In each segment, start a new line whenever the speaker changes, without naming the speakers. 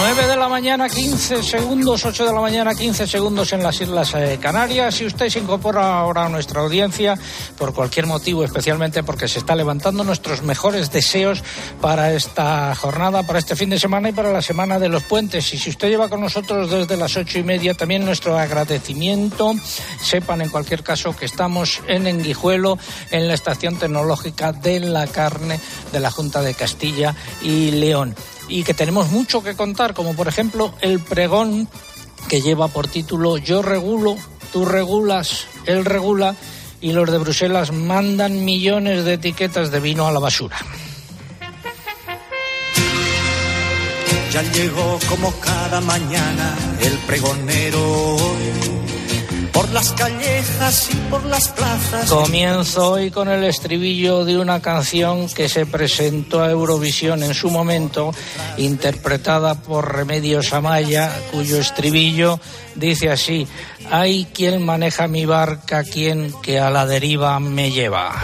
9 de la mañana, 15 segundos, 8 de la mañana, 15 segundos en las Islas eh, Canarias. Si usted se incorpora ahora a nuestra audiencia, por cualquier motivo, especialmente porque se está levantando nuestros mejores deseos para esta jornada, para este fin de semana y para la semana de los puentes. Y si usted lleva con nosotros desde las ocho y media, también nuestro agradecimiento. Sepan en cualquier caso que estamos en Enguijuelo, en la estación tecnológica de la carne de la Junta de Castilla y León y que tenemos mucho que contar, como por ejemplo el pregón que lleva por título Yo regulo, tú regulas, él regula y los de Bruselas mandan millones de etiquetas de vino a la basura.
Ya llegó como cada mañana el pregonero por las callejas y por las plazas.
Comienzo hoy con el estribillo de una canción que se presentó a Eurovisión en su momento, interpretada por Remedios Amaya, cuyo estribillo dice así, hay quien maneja mi barca, quien que a la deriva me lleva.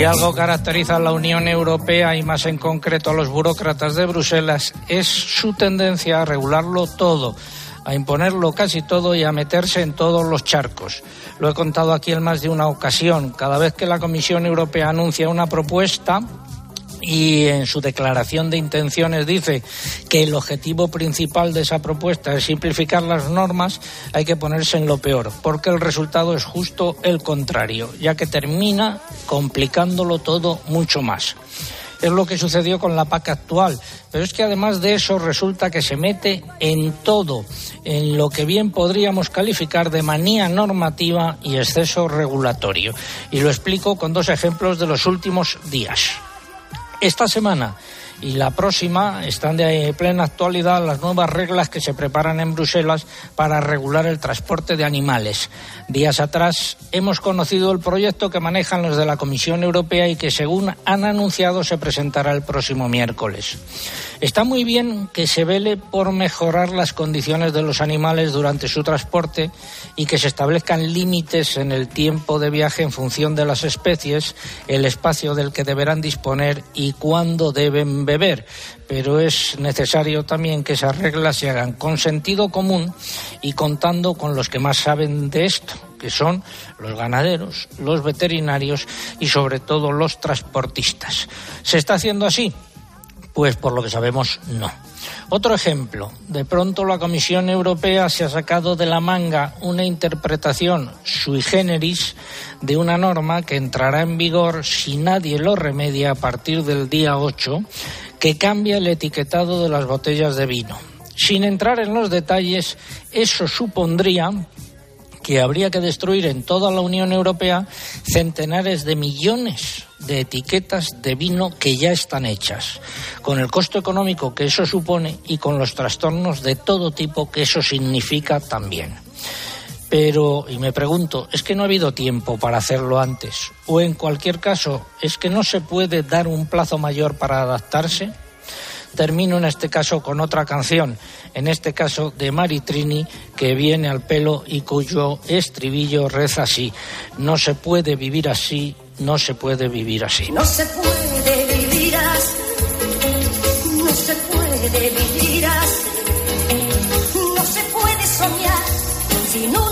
Si algo caracteriza a la Unión Europea y más en concreto a los burócratas de Bruselas es su tendencia a regularlo todo, a imponerlo casi todo y a meterse en todos los charcos. Lo he contado aquí en más de una ocasión. Cada vez que la Comisión Europea anuncia una propuesta, y en su declaración de intenciones dice que el objetivo principal de esa propuesta es simplificar las normas, hay que ponerse en lo peor, porque el resultado es justo el contrario, ya que termina complicándolo todo mucho más. Es lo que sucedió con la PAC actual, pero es que además de eso resulta que se mete en todo, en lo que bien podríamos calificar de manía normativa y exceso regulatorio. Y lo explico con dos ejemplos de los últimos días. Esta semana y la próxima están de plena actualidad las nuevas reglas que se preparan en Bruselas para regular el transporte de animales. Días atrás hemos conocido el proyecto que manejan los de la Comisión Europea y que, según han anunciado, se presentará el próximo miércoles. Está muy bien que se vele por mejorar las condiciones de los animales durante su transporte y que se establezcan límites en el tiempo de viaje en función de las especies, el espacio del que deberán disponer y cuándo deben beber. Pero es necesario también que esas reglas se hagan con sentido común y contando con los que más saben de esto que son los ganaderos, los veterinarios y sobre todo los transportistas. ¿Se está haciendo así? Pues por lo que sabemos, no. Otro ejemplo, de pronto la Comisión Europea se ha sacado de la manga una interpretación sui generis de una norma que entrará en vigor si nadie lo remedia a partir del día 8, que cambia el etiquetado de las botellas de vino. Sin entrar en los detalles, eso supondría que habría que destruir en toda la Unión Europea centenares de millones de etiquetas de vino que ya están hechas, con el costo económico que eso supone y con los trastornos de todo tipo que eso significa también. Pero, y me pregunto, ¿es que no ha habido tiempo para hacerlo antes? ¿O en cualquier caso, es que no se puede dar un plazo mayor para adaptarse? Termino en este caso con otra canción, en este caso de Maritrini, que viene al pelo y cuyo estribillo reza así, no se puede vivir así, no se puede vivir así.
No se puede vivir así, no se puede vivir así, no se puede soñar sin una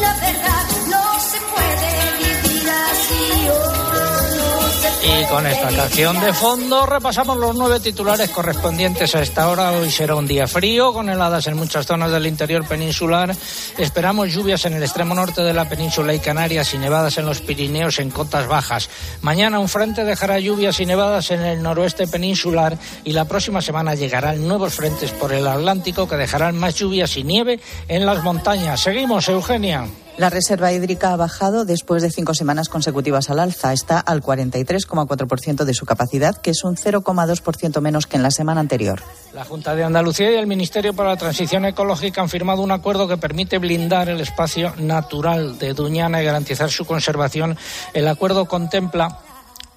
con esta canción de fondo repasamos los nueve titulares correspondientes a esta hora. Hoy será un día frío, con heladas en muchas zonas del interior peninsular. Esperamos lluvias en el extremo norte de la península y Canarias y nevadas en los Pirineos en cotas bajas. Mañana un frente dejará lluvias y nevadas en el noroeste peninsular y la próxima semana llegarán nuevos frentes por el Atlántico que dejarán más lluvias y nieve en las montañas. Seguimos, Eugenia.
La reserva hídrica ha bajado después de cinco semanas consecutivas al alza. Está al 43,4% de su capacidad, que es un 0,2% menos que en la semana anterior.
La Junta de Andalucía y el Ministerio para la Transición Ecológica han firmado un acuerdo que permite blindar el espacio natural de Duñana y garantizar su conservación. El acuerdo contempla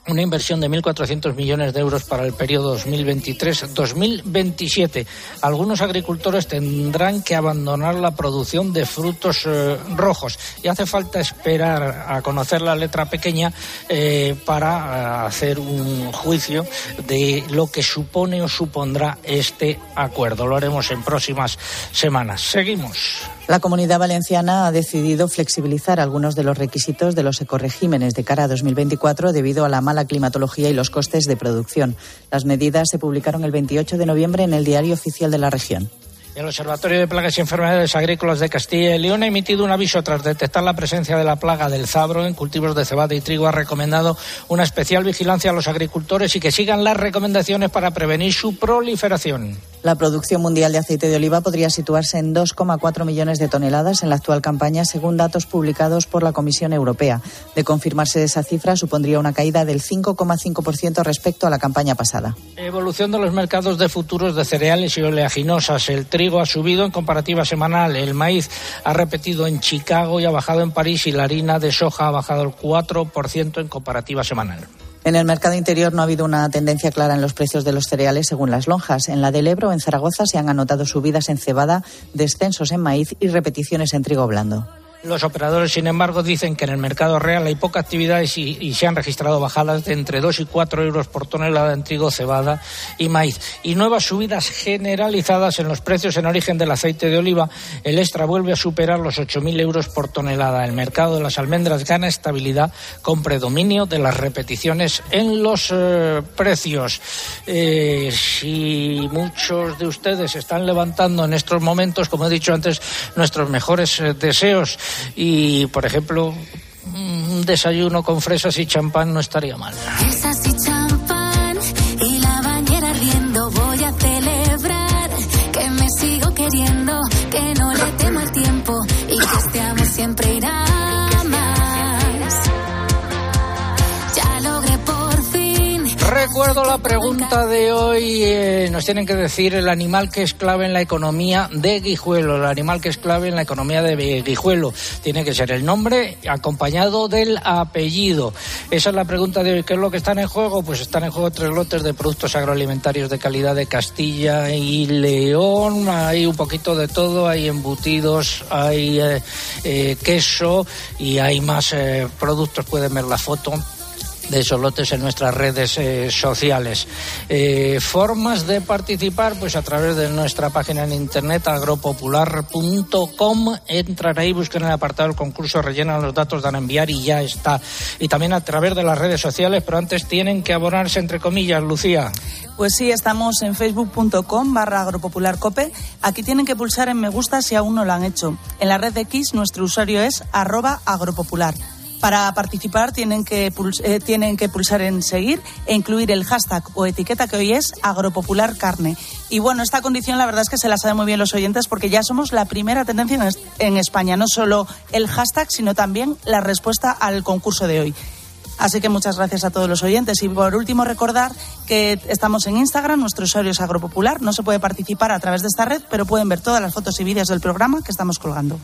una inversión de 1.400 millones de euros para el periodo 2023-2027. Algunos agricultores tendrán que abandonar la producción de frutos eh, rojos y hace falta esperar a conocer la letra pequeña eh, para eh, hacer un juicio de lo que supone o supondrá este acuerdo. Lo haremos en próximas semanas. Seguimos.
La comunidad valenciana ha decidido flexibilizar algunos de los requisitos de los ecoregímenes de cara a 2024 debido a la mala climatología y los costes de producción. Las medidas se publicaron el 28 de noviembre en el Diario Oficial de la Región.
El Observatorio de Plagas y Enfermedades Agrícolas de Castilla y León ha emitido un aviso tras detectar la presencia de la plaga del zabro en cultivos de cebada y trigo. Ha recomendado una especial vigilancia a los agricultores y que sigan las recomendaciones para prevenir su proliferación.
La producción mundial de aceite de oliva podría situarse en 2,4 millones de toneladas en la actual campaña, según datos publicados por la Comisión Europea. De confirmarse esa cifra, supondría una caída del 5,5% respecto a la campaña pasada.
Evolución de los mercados de futuros de cereales y oleaginosas. El trigo ha subido en comparativa semanal, el maíz ha repetido en Chicago y ha bajado en París y la harina de soja ha bajado el 4% en comparativa semanal.
En el mercado interior no ha habido una tendencia clara en los precios de los cereales según las lonjas. En la del Ebro, en Zaragoza, se han anotado subidas en cebada, descensos en maíz y repeticiones en trigo blando.
Los operadores, sin embargo, dicen que en el mercado real hay poca actividad y, se han registrado bajadas de entre 2 y 4 euros por tonelada en trigo, cebada y maíz. Y nuevas subidas generalizadas en los precios en origen del aceite de oliva. El extra vuelve a superar los 8.000 euros por tonelada. El mercado de las almendras gana estabilidad con predominio de las repeticiones en los eh, precios. Eh, si muchos de ustedes están levantando en estos momentos, como he dicho antes, nuestros mejores eh, deseos y, por ejemplo, un desayuno con fresas y champán no estaría mal. Recuerdo la pregunta de hoy. eh, nos tienen que decir el animal que es clave en la economía de Guijuelo. El animal que es clave en la economía de Guijuelo. Tiene que ser el nombre acompañado del apellido. Esa es la pregunta de hoy. ¿Qué es lo que están en juego? Pues están en juego tres lotes de productos agroalimentarios de calidad de Castilla y León. Hay un poquito de todo. Hay embutidos, hay eh, eh, queso y hay más productos. Pueden ver la foto de esos lotes en nuestras redes eh, sociales. Eh, formas de participar, pues a través de nuestra página en internet agropopular.com. Entran ahí, buscan el apartado del concurso, rellenan los datos, dan a enviar y ya está. Y también a través de las redes sociales, pero antes tienen que abonarse, entre comillas, Lucía.
Pues sí, estamos en facebook.com barra agropopularcope. Aquí tienen que pulsar en me gusta si aún no lo han hecho. En la red de X nuestro usuario es arroba agropopular. Para participar tienen que, eh, tienen que pulsar en seguir e incluir el hashtag o etiqueta que hoy es agropopularcarne. Y bueno, esta condición la verdad es que se la saben muy bien los oyentes porque ya somos la primera tendencia en, en España. No solo el hashtag, sino también la respuesta al concurso de hoy. Así que muchas gracias a todos los oyentes. Y por último, recordar que estamos en Instagram, nuestro usuario es Agropopular. No se puede participar a través de esta red, pero pueden ver todas las fotos y vídeos del programa que estamos colgando.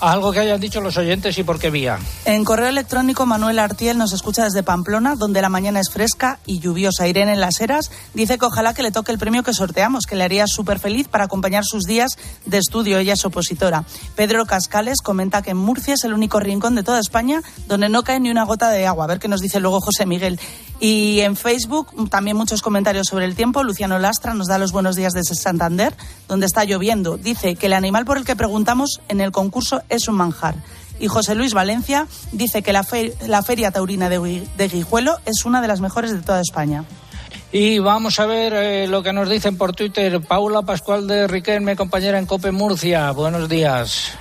Algo que hayan dicho los oyentes y por qué vía.
En correo electrónico, Manuel Artiel nos escucha desde Pamplona, donde la mañana es fresca y lluviosa. Irene en Las Heras dice que ojalá que le toque el premio que sorteamos, que le haría súper feliz para acompañar sus días de estudio. Ella es opositora. Pedro Cascales comenta que en Murcia es el único rincón de toda España donde no cae ni una gota de agua. A ver qué nos dice luego José Miguel. Y en Facebook también muchos comentarios sobre el tiempo. Luciano Lastra nos da los buenos días desde Santander, donde está lloviendo. Dice que el animal por el que preguntamos en el concurso es un manjar. Y José Luis Valencia dice que la, fe la Feria Taurina de, de, Guijuelo es una de las mejores de toda España.
Y vamos a ver eh, lo que nos dicen por Twitter. Paula Pascual de Riquelme, compañera en Cope Murcia. Buenos días.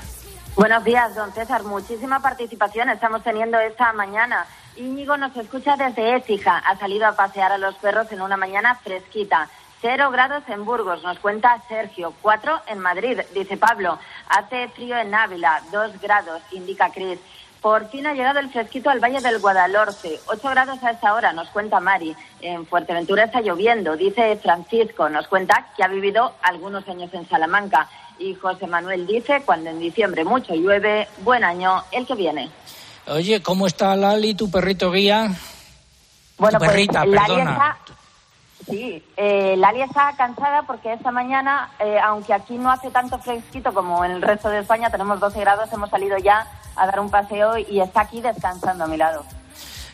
Buenos días, don César. Muchísima participación estamos teniendo esta mañana. Íñigo nos escucha desde Écija. Ha salido a pasear a los perros en una mañana fresquita. Cero grados en Burgos, nos cuenta Sergio. Cuatro en Madrid, dice Pablo. Hace frío en Ávila. Dos grados, indica Cris. Por fin ha llegado el fresquito al Valle del Guadalhorce. Ocho grados a esta hora, nos cuenta Mari. En Fuerteventura está lloviendo, dice Francisco. Nos cuenta que ha vivido algunos años en Salamanca. Y José Manuel dice, cuando en diciembre mucho llueve, buen año el que viene.
Oye, ¿cómo está Lali, tu perrito guía?
Bueno,
Tu
pues
perrita, perdona.
Sí, eh, Lali está cansada porque esta mañana, eh, aunque aquí no hace tanto fresquito como en el resto de España, tenemos 12 grados, hemos salido ya a dar un paseo y está aquí descansando a mi lado.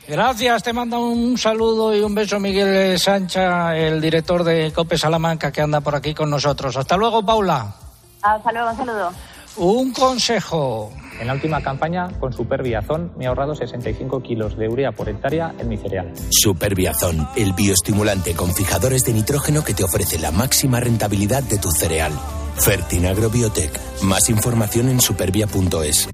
Gracias, te manda un saludo y un beso Miguel Sancha, el director de Cope Salamanca, que anda por aquí con nosotros. Hasta luego, Paula.
Hasta luego, un saludo.
Un consejo.
En la última campaña, con Superbiazón, me he ahorrado 65 kilos de urea por hectárea en mi cereal.
Superbiazón, el bioestimulante con fijadores de nitrógeno que te ofrece la máxima rentabilidad de tu cereal. Fertinagro Biotech. Más información en supervia.es.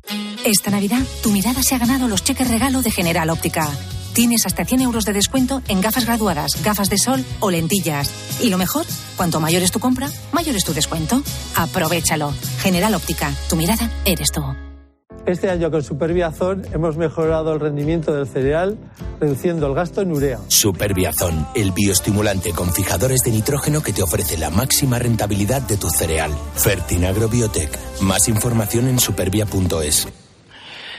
Esta Navidad, tu mirada se ha ganado los cheques regalo de General Óptica. Tienes hasta 100 euros de descuento en gafas graduadas, gafas de sol o lentillas. Y lo mejor, cuanto mayor es tu compra, mayor es tu descuento. Aprovechalo. General Óptica, tu mirada eres tú.
Este año con Superbiazón hemos mejorado el rendimiento del cereal, reduciendo el gasto en urea.
Superbiazón, el bioestimulante con fijadores de nitrógeno que te ofrece la máxima rentabilidad de tu cereal. Fertinagro Biotech. Más información en supervia.es.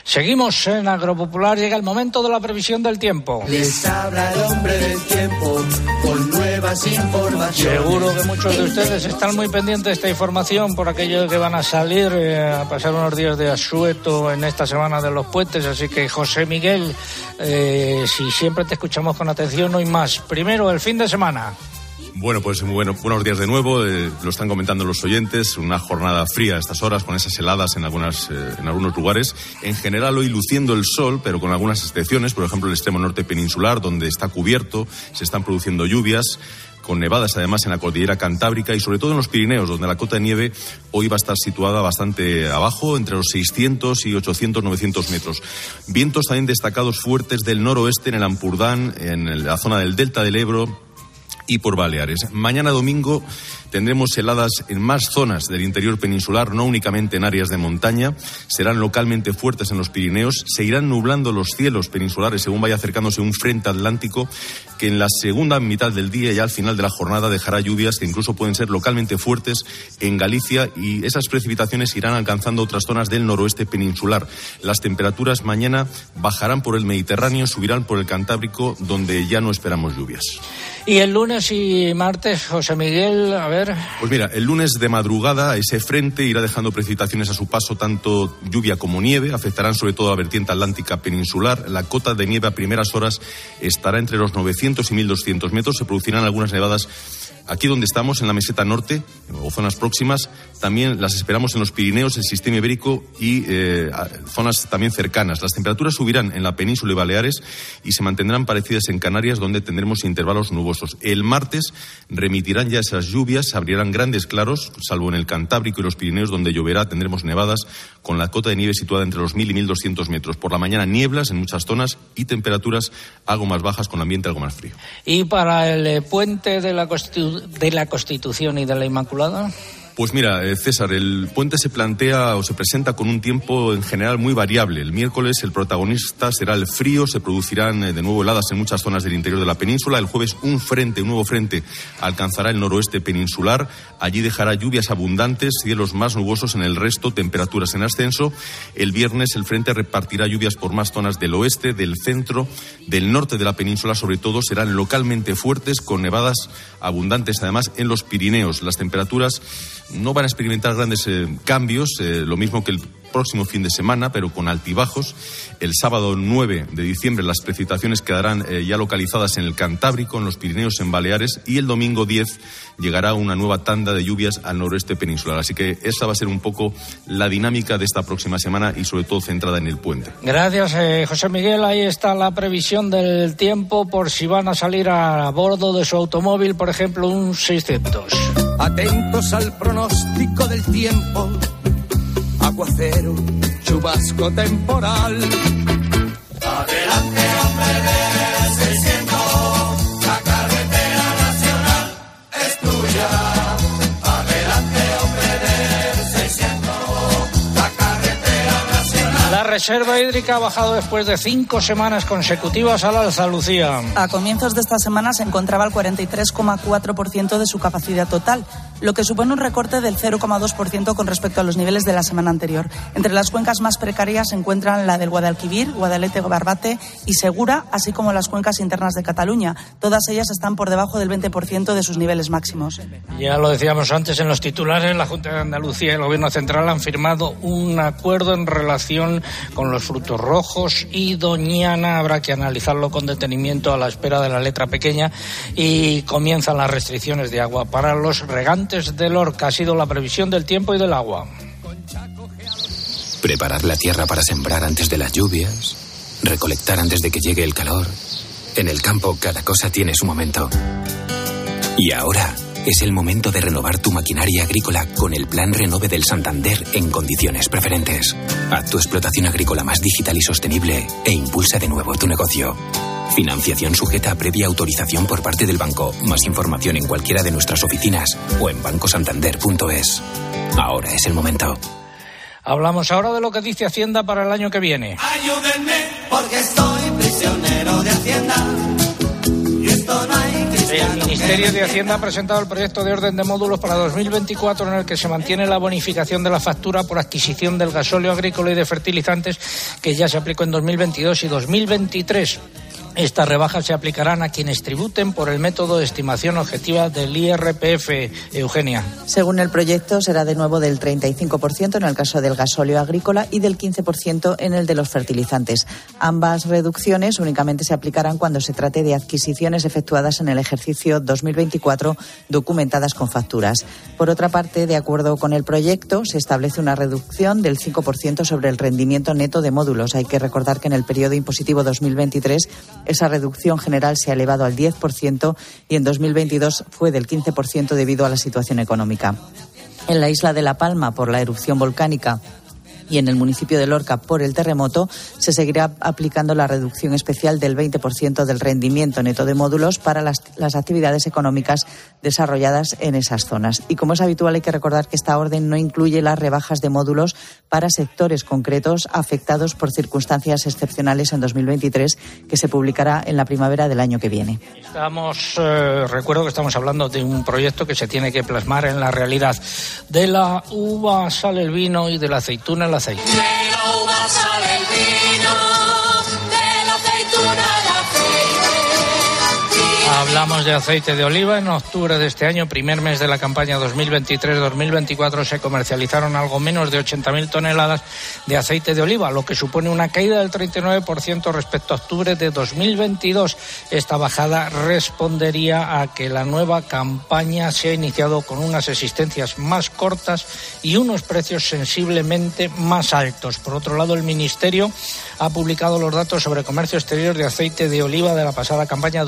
Seguimos en Agropopular, llega el momento de la previsión del tiempo.
Les habla el hombre del tiempo con nuevas informaciones.
Seguro que muchos de ustedes están muy pendientes de esta información por aquello que van a salir eh, a pasar unos días de asueto en esta semana de los puentes. Así que, José Miguel, eh, si siempre te escuchamos con atención, hoy más. Primero, el fin de semana.
Bueno, pues bueno, buenos días de nuevo. eh, lo están comentando los oyentes. Una jornada fría a estas horas, con esas heladas en, algunas, eh, en algunos lugares. En general, hoy luciendo el sol, pero con algunas excepciones. Por ejemplo, el extremo norte peninsular, donde está cubierto, se están produciendo lluvias con nevadas además en la cordillera cantábrica y sobre todo en los Pirineos, donde la cota de nieve hoy va a estar situada bastante abajo, entre los 600 y 800, 900 metros. Vientos también destacados fuertes del noroeste en el Ampurdán, en la zona del delta del Ebro, y por Baleares. Mañana domingo tendremos heladas en más zonas del interior peninsular, no únicamente en áreas de montaña. Serán localmente fuertes en los Pirineos. Se irán nublando los cielos peninsulares según vaya acercándose un frente atlántico que en la segunda mitad del día y al final de la jornada dejará lluvias que incluso pueden ser localmente fuertes en Galicia y esas precipitaciones irán alcanzando otras zonas del noroeste peninsular. Las temperaturas mañana bajarán por el Mediterráneo, subirán por el Cantábrico, donde ya no esperamos lluvias.
Y el lunes y martes, José Miguel, a ver.
Pues mira, el lunes de madrugada ese frente irá dejando precipitaciones a su paso, tanto lluvia como nieve, afectarán sobre todo a la vertiente atlántica peninsular. La cota de nieve a primeras horas estará entre los 900 y 1200 metros. Se producirán algunas nevadas aquí donde estamos, en la meseta norte o zonas próximas. También las esperamos en los Pirineos, el sistema ibérico y eh, zonas también cercanas. Las temperaturas subirán en la península y Baleares y se mantendrán parecidas en Canarias, donde tendremos intervalos nubosos. El martes remitirán ya esas lluvias, se abrirán grandes claros, salvo en el Cantábrico y los Pirineos, donde lloverá, tendremos nevadas con la cota de nieve situada entre los 1000 y 1200 metros. Por la mañana nieblas en muchas zonas y temperaturas algo más bajas con el ambiente algo más frío.
Y para el eh, puente de la, De la Constitución y de la Inmaculada.
Pues mira, eh, César, el puente se plantea o se presenta con un tiempo en general muy variable. El miércoles el protagonista será el frío, se producirán eh, de nuevo heladas en muchas zonas del interior de la península. El jueves un frente, un nuevo frente, alcanzará el noroeste peninsular. Allí dejará lluvias abundantes, cielos más nubosos en el resto, temperaturas en ascenso. El viernes el frente repartirá lluvias por más zonas del oeste, del centro, del norte de la península, sobre todo serán localmente fuertes con nevadas abundantes además en los Pirineos. Las temperaturas no van a experimentar grandes eh, cambios, eh, lo mismo que el próximo fin de semana, pero con altibajos. El sábado 9 de diciembre las precipitaciones quedarán eh, ya localizadas en el Cantábrico, en los Pirineos, en Baleares, y el domingo 10 llegará una nueva tanda de lluvias al noroeste peninsular. Así que esa va a ser un poco la dinámica de esta próxima semana y sobre todo centrada en el puente.
Gracias, José Miguel. Ahí está la previsión del tiempo por si van a salir a bordo de su automóvil, por ejemplo, un 600.
Atentos al pronóstico del tiempo. Aguacero, chubasco temporal.
Reserva hídrica ha bajado después de cinco semanas consecutivas al alza, Lucía.
A comienzos de esta semana se encontraba el 43,4% de su capacidad total, lo que supone un recorte del 0,2% con respecto a los niveles de la semana anterior. Entre las cuencas más precarias se encuentran la del Guadalquivir, Guadalete, Barbate y Segura, así como las cuencas internas de Cataluña. Todas ellas están por debajo del 20% de sus niveles máximos.
Ya lo decíamos antes en los titulares, la Junta de Andalucía y el Gobierno Central han firmado un acuerdo en relación con los frutos rojos y Doñana. Habrá que analizarlo con detenimiento a la espera de la letra pequeña y comienzan las restricciones de agua para los regantes del Orca. Ha sido la previsión del tiempo y del agua.
Preparar la tierra para sembrar antes de las lluvias, recolectar antes de que llegue el calor. En el campo cada cosa tiene su momento. Y ahora es el momento de renovar tu maquinaria agrícola con el Plan Renove del Santander en condiciones preferentes. Haz tu explotación agrícola más digital y sostenible e impulsa de nuevo tu negocio. Financiación sujeta a previa autorización por parte del banco. Más información en cualquiera de nuestras oficinas o en bancosantander.es. Ahora es el momento.
Hablamos ahora de lo que dice Hacienda para el año que viene.
Ayúdenme porque estoy prisionero de Hacienda.
El Ministerio de Hacienda ha presentado el proyecto de orden de módulos para 2024 en el que se mantiene la bonificación de la factura por adquisición del gasóleo agrícola y de fertilizantes que ya se aplicó en 2022 y 2023. Estas rebajas se aplicarán a quienes tributen por el método de estimación objetiva del IRPF. Eugenia.
Según el proyecto, será de nuevo del 35% en el caso del gasóleo agrícola y del 15% en el de los fertilizantes. Ambas reducciones únicamente se aplicarán cuando se trate de adquisiciones efectuadas en el ejercicio 2024 documentadas con facturas. Por otra parte, de acuerdo con el proyecto, se establece una reducción del 5% sobre el rendimiento neto de módulos. Hay que recordar que en el periodo impositivo 2023 esa reducción general se ha elevado al 10% y en 2022 fue del 15% debido a la situación económica. En la isla de La Palma, por la erupción volcánica, y en el municipio de Lorca por el terremoto, se seguirá aplicando la reducción especial del 20% del rendimiento neto de módulos para las, actividades económicas desarrolladas en esas zonas. Y como es habitual, hay que recordar que esta orden no incluye las rebajas de módulos para sectores concretos afectados por circunstancias excepcionales en 2023, que se publicará en la primavera del año que viene.
Estamos, eh, recuerdo que estamos hablando de un proyecto que se tiene que plasmar en la realidad. De la uva sale el vino y de la aceituna
la las 6.
Hablamos de aceite de oliva. En octubre de este año, primer mes de la campaña 2023-2024, se comercializaron algo menos de 80.000 toneladas de aceite de oliva, lo que supone una caída del 39% respecto a octubre de 2022. Esta bajada respondería a que la nueva campaña se ha iniciado con unas existencias más cortas y unos precios sensiblemente más altos. Por otro lado, el Ministerio ha publicado los datos sobre comercio exterior de aceite de oliva de la pasada campaña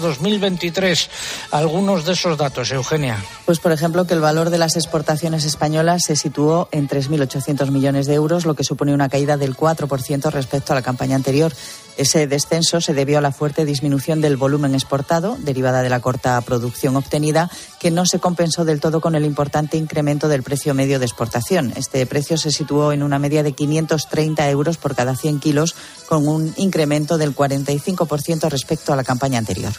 2022-2023. Algunos de esos datos, Eugenia.
Pues, por ejemplo, que el valor de las exportaciones españolas se situó en 3.800 millones de euros, lo que supone una caída del 4% respecto a la campaña anterior. Ese descenso se debió a la fuerte disminución del volumen exportado, derivada de la corta producción obtenida, que no se compensó del todo con el importante incremento del precio medio de exportación. Este precio se situó en una media de 530 euros por cada 100 kilos, con un incremento del 45% respecto a la campaña anterior.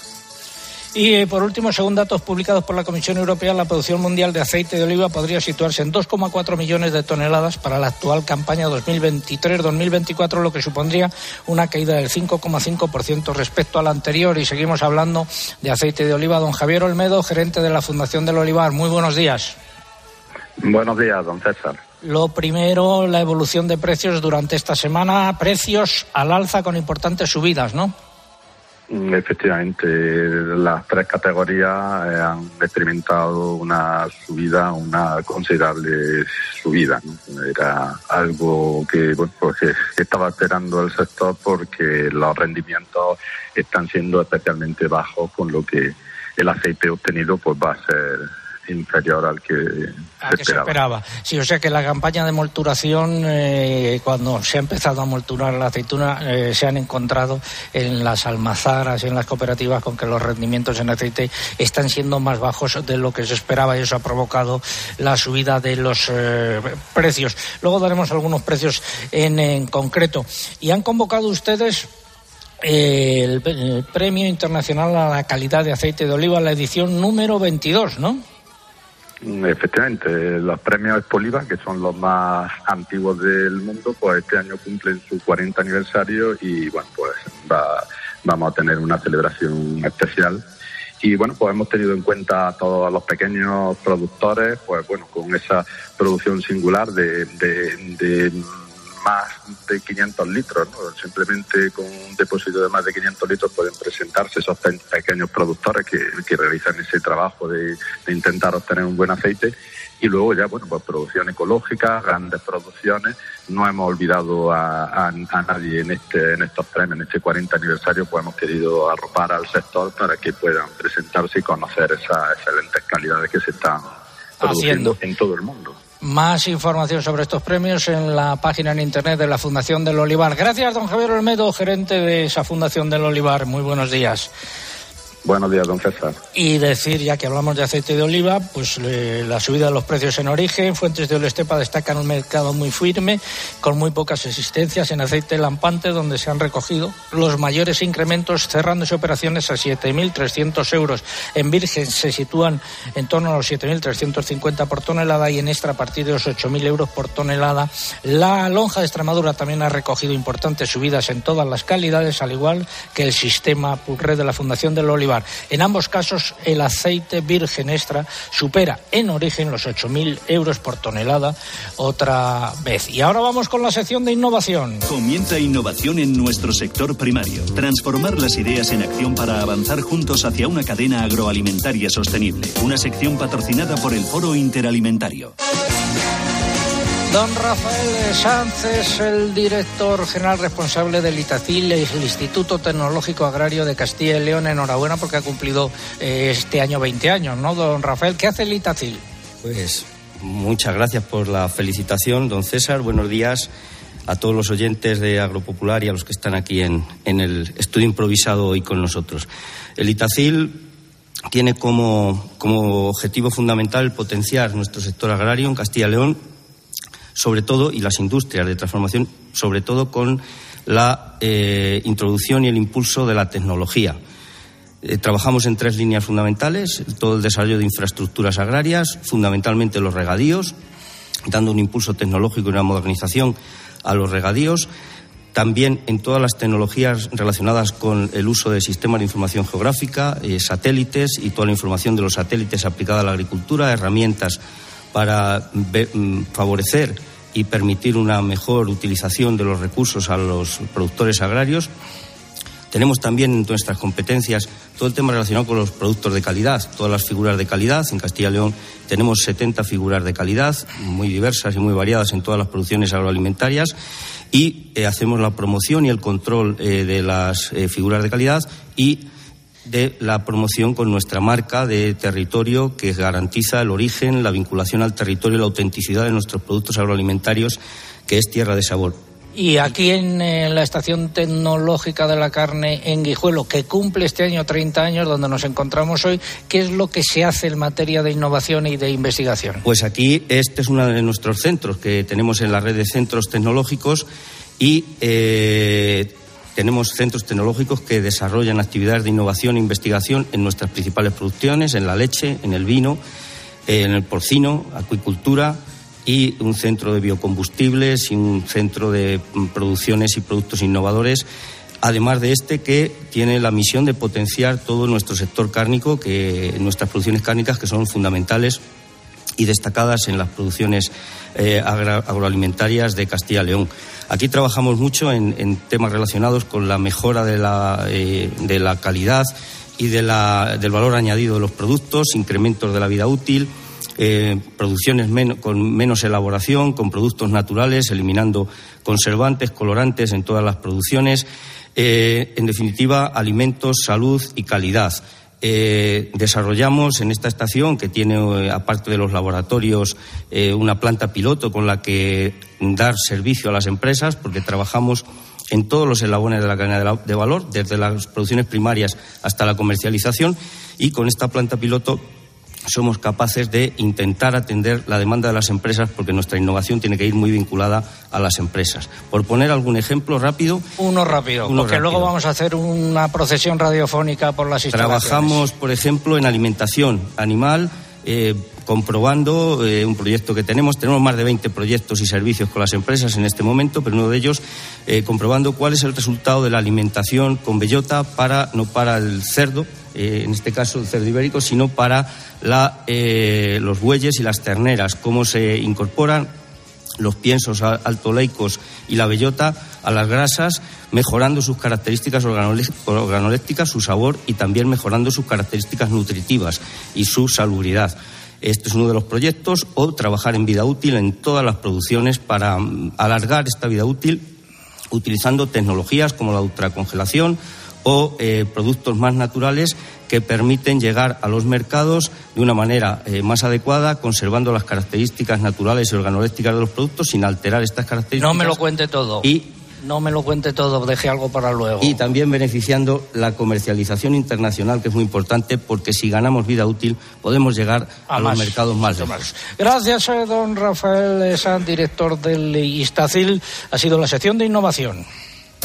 Y eh, por último, según datos publicados por la Comisión Europea, la producción mundial de aceite de oliva podría situarse en 2,4 millones de toneladas para la actual campaña 2023-2024, lo que supondría una caída del 5,5% respecto a la anterior. Y seguimos hablando de aceite de oliva. Don Javier Olmedo, gerente de la Fundación del Olivar. Muy buenos días.
Buenos días, don César.
Lo primero, la evolución de precios durante esta semana. Precios al alza con importantes subidas, ¿no?
Efectivamente, las tres categorías eh, han experimentado una subida, una considerable subida. Era algo que, bueno, pues, estaba esperando el sector porque los rendimientos están siendo especialmente bajos, con lo que el aceite obtenido pues va a ser inferior al que,
al que se esperaba. Sí, o sea que la campaña de molturación, eh, cuando se ha empezado a molturar la aceituna, eh, se han encontrado en las almazaras y en las cooperativas con que los rendimientos en aceite están siendo más bajos de lo que se esperaba y eso ha provocado la subida de los eh, precios. Luego daremos algunos precios en, en concreto. Y han convocado ustedes el, el Premio Internacional a la Calidad de Aceite de Oliva, la edición número 22, ¿no?
Efectivamente, los premios Espoliva, que son los más antiguos del mundo, pues este año cumplen su 40 aniversario y bueno, pues va- vamos a tener una celebración especial. Y bueno, pues hemos tenido en cuenta a todos los pequeños productores, pues bueno, con esa producción singular de, de, de más de 500 litros, ¿no? Simplemente con un depósito de más de 500 litros pueden presentarse esos pe- pequeños productores que, que realizan ese trabajo de, de intentar obtener un buen aceite. Y luego ya, bueno, pues producción ecológica, grandes producciones. No hemos olvidado a, a- a nadie en, este, en estos premios, en este 40 aniversario, pues hemos querido arropar al sector para que puedan presentarse y conocer esas excelentes calidades que se están produciendo
Haciendo.
en todo el mundo.
Más información sobre estos premios en la página en internet de la Fundación del Olivar. Gracias, don Javier Olmedo, gerente de esa Fundación del Olivar. Muy buenos días.
Buenos días, don César.
Y decir, ya que hablamos de aceite de oliva, pues eh, la subida de los precios en origen. Fuentes de Olestepa destacan un mercado muy firme, con muy pocas existencias en aceite lampante, donde se han recogido los mayores incrementos, cerrándose operaciones a 7.300 euros. En virgen se sitúan en torno a los 7.350 por tonelada y en extra a partir de los 8.000 euros por tonelada. La lonja de Extremadura también ha recogido importantes subidas en todas las calidades, al igual que el sistema Purre de la Fundación del En ambos casos, el aceite virgen extra supera en origen los 8.000 euros por tonelada otra vez. Y ahora vamos con la sección de innovación.
Comienza innovación en nuestro sector primario. Transformar las ideas en acción para avanzar juntos hacia una cadena agroalimentaria sostenible. Una sección patrocinada por el Foro Interalimentario.
Don Rafael es el director general responsable del ITACIL, el Instituto Tecnológico Agrario de Castilla y León. Enhorabuena porque ha cumplido eh, este año 20 años, ¿no, don Rafael? ¿Qué hace el ITACIL?
Pues muchas gracias por la felicitación, don César. Buenos días a todos los oyentes de Agropopular y a los que están aquí en, en el estudio improvisado hoy con nosotros. El ITACIL tiene como, como objetivo fundamental potenciar nuestro sector agrario en Castilla y León, sobre todo, y las industrias de transformación, sobre todo con la eh, introducción y el impulso de la tecnología. Eh, trabajamos en tres líneas fundamentales, todo el desarrollo de infraestructuras agrarias, fundamentalmente los regadíos, dando un impulso tecnológico y una modernización a los regadíos, también en todas las tecnologías relacionadas con el uso de sistemas de información geográfica, eh, satélites y toda la información de los satélites aplicada a la agricultura, herramientas para mm, favorecer y permitir una mejor utilización de los recursos a los productores agrarios. Tenemos también en nuestras competencias todo el tema relacionado con los productos de calidad, todas las figuras de calidad. En Castilla y León tenemos 70 figuras de calidad, muy diversas y muy variadas en todas las producciones agroalimentarias. Y eh, hacemos la promoción y el control eh, de las eh, figuras de calidad y de la promoción con nuestra marca de territorio que garantiza el origen, la vinculación al territorio y la autenticidad de nuestros productos agroalimentarios, que es tierra de sabor.
Y aquí en eh, la Estación Tecnológica de la Carne en Guijuelo, que cumple este año 30 años, donde nos encontramos hoy, ¿qué es lo que se hace en materia de innovación y de investigación?
Pues aquí este es uno de nuestros centros que tenemos en la red de centros tecnológicos y eh, tenemos centros tecnológicos que desarrollan actividades de innovación e investigación en nuestras principales producciones, en la leche, en el vino, en el porcino, acuicultura y un centro de biocombustibles y un centro de mm, producciones y productos innovadores. Además de este que tiene la misión de potenciar todo nuestro sector cárnico, que nuestras producciones cárnicas que son fundamentales y destacadas en las producciones eh, agroalimentarias de Castilla y León. Aquí trabajamos mucho en, temas relacionados con la mejora de la, eh, de la calidad y de la- del valor añadido de los productos, incrementos de la vida útil, eh, producciones con menos elaboración, con productos naturales, eliminando conservantes, colorantes en todas las producciones. En definitiva, alimentos, salud y calidad. Eh, desarrollamos en esta estación, que tiene, eh, aparte de los laboratorios, eh, una planta piloto con la que dar servicio a las empresas, porque trabajamos en todos los eslabones de la cadena de, valor, desde las producciones primarias hasta la comercialización, y con esta planta piloto somos capaces de intentar atender la demanda de las empresas porque nuestra innovación tiene que ir muy vinculada a las empresas. Por poner algún ejemplo rápido,
Uno rápido,
Uno
porque luego vamos a hacer una procesión radiofónica por las instalaciones.
Trabajamos, por ejemplo, en alimentación animal, eh, comprobando eh, un proyecto que tenemos. Tenemos más de 20 proyectos y servicios con las empresas en este momento, pero uno de ellos eh, comprobando cuál es el resultado de la alimentación con bellota para no para el cerdo, eh, en este caso el cerdo ibérico, sino para la, los bueyes y las terneras, cómo se incorporan los piensos altoleicos y la bellota a las grasas, mejorando sus características organolé- organolépticas, su sabor y también mejorando sus características nutritivas y su salubridad. Este es uno de los proyectos, o trabajar en vida útil en todas las producciones para mm, alargar esta vida útil utilizando tecnologías como la ultracongelación o eh, productos más naturales que permiten llegar a los mercados de una manera eh, más adecuada, conservando las características naturales y organolépticas de los productos sin alterar estas características.
No me lo cuente todo.
Y
No me lo cuente todo, deje algo para luego.
y también beneficiando la comercialización internacional, que es muy importante, porque si ganamos vida útil podemos llegar a,
A
los mercados más lejos.
Gracias, eh, don Rafael San, director del Istacil. Ha sido la sección de innovación.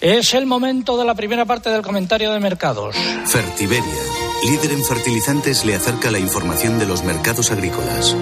Es el momento de la primera parte del comentario de mercados.
Fertiberia, líder en fertilizantes, le acerca la información de los mercados agrícolas.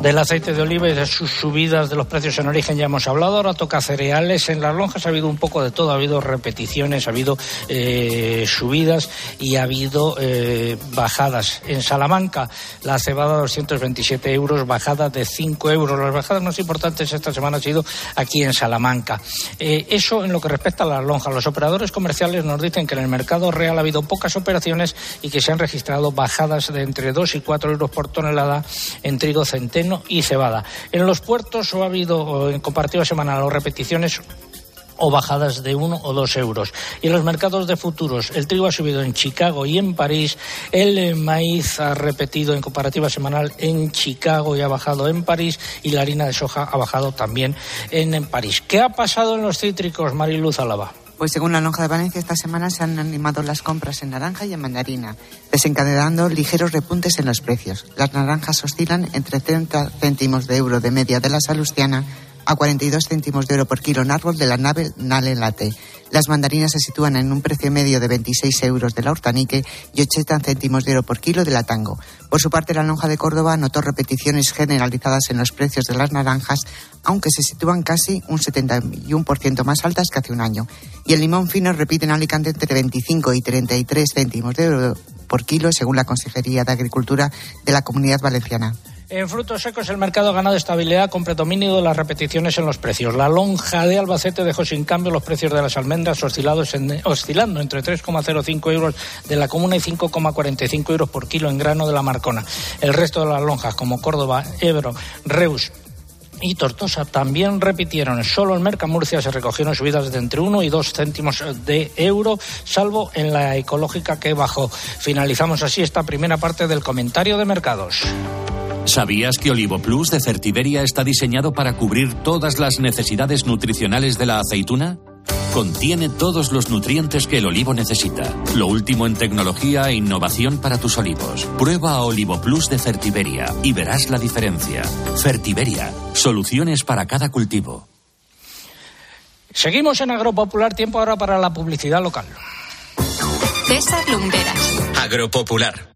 Del aceite de oliva y de sus subidas de los precios en origen ya hemos hablado. Ahora toca cereales. En las lonjas ha habido un poco de todo. Ha habido repeticiones, ha habido eh, subidas y ha habido eh, bajadas. En Salamanca la cebada 227 euros, bajada de 5 euros. Las bajadas más importantes esta semana han sido aquí en Salamanca. Eh, eso en lo que respecta a las lonjas. Los operadores comerciales nos dicen que en el mercado real ha habido pocas operaciones y que se han registrado bajadas de entre 2 y 4 euros por tonelada en trigo centeno y cebada. En los puertos ha habido en comparativa semanal o repeticiones o bajadas de uno o dos euros. Y en los mercados de futuros, el trigo ha subido en Chicago y en París, el eh, maíz ha repetido en comparativa semanal en Chicago y ha bajado en París, y la harina de soja ha bajado también en, en París. ¿Qué ha pasado en los cítricos, Mariluz Álava?
Pues según la lonja de Valencia, esta semana se han animado las compras en naranja y en mandarina, desencadenando ligeros repuntes en los precios. Las naranjas oscilan entre 30 céntimos de euro de media de la salustiana a 42 céntimos de euro por kilo en árbol de la nave Nale Late. Las mandarinas se sitúan en un precio medio de 26 euros de la hortanique y 80 céntimos de euro por kilo de la tango. Por su parte, la lonja de Córdoba notó repeticiones generalizadas en los precios de las naranjas, aunque se sitúan casi un 71% más altas que hace un año. Y el limón fino repite en Alicante entre 25 y 33 céntimos de euro por kilo, según la Consejería de Agricultura de la Comunidad Valenciana.
En frutos secos el mercado ha ganado estabilidad con predominio de las repeticiones en los precios. La lonja de Albacete dejó sin cambio los precios de las almendras oscilados oscilando entre 3,05 euros de la comuna y 5,45 euros por kilo en grano de la Marcona. El resto de las lonjas como Córdoba, Ebro, Reus, y Tortosa también repitieron. Solo en Mercamurcia se recogieron subidas de entre 1 y 2 céntimos de euro, salvo en la ecológica que bajó. Finalizamos así esta primera parte del comentario de mercados.
¿Sabías que Olivo Plus de Certiberia está diseñado para cubrir todas las necesidades nutricionales de la aceituna? Contiene todos los nutrientes que el olivo necesita. Lo último en tecnología e innovación para tus olivos. Prueba Olivo Plus de Certiberia y verás la diferencia. Certiberia, soluciones para cada cultivo.
Seguimos en Agropopular, tiempo ahora para la publicidad local.
César Lumbreras.
Agropopular.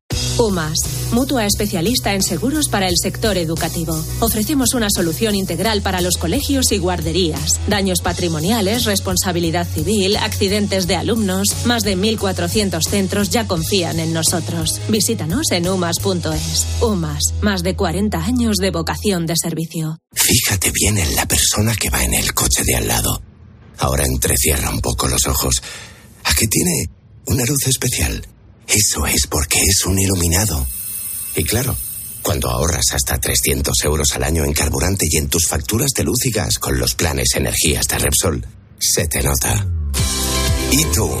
UMAS, mutua especialista en seguros para el sector educativo. Ofrecemos una solución integral para los colegios y guarderías. Daños patrimoniales, responsabilidad civil, accidentes de alumnos. Más de 1.400 centros ya confían en nosotros. Visítanos en umas.es. UMAS, más de 40 años de vocación de servicio.
Fíjate bien en la persona que va en el coche de al lado. Ahora entrecierra un poco los ojos. ¿A qué tiene una luz especial? Eso es porque es un iluminado. Y claro, cuando ahorras hasta 300 euros al año en carburante y en tus facturas de luz y gas con los planes energías de Repsol, se te nota. ¿Y tú?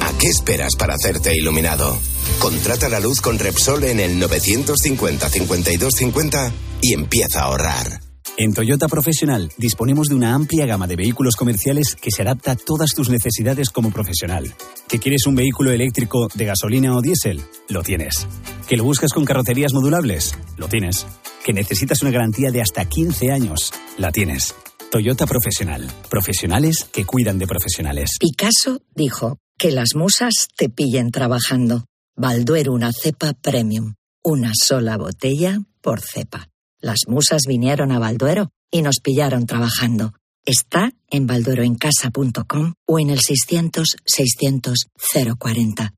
¿A qué esperas para hacerte iluminado? Contrata la luz con Repsol en el 950-5250 y empieza a ahorrar.
En Toyota Profesional disponemos de una amplia gama de vehículos comerciales que se adapta a todas tus necesidades como profesional. ¿Que quieres un vehículo eléctrico de gasolina o diésel? Lo tienes. ¿Que lo buscas con carrocerías modulables? Lo tienes. ¿Que necesitas una garantía de hasta 15 años? La tienes. Toyota Profesional. Profesionales que cuidan de profesionales.
Picasso dijo que las musas te pillen trabajando. Balduero una cepa premium. Una sola botella por cepa. Las musas vinieron a Balduero y nos pillaron trabajando. Está en baldueroencasa.com o en el 600-600-040.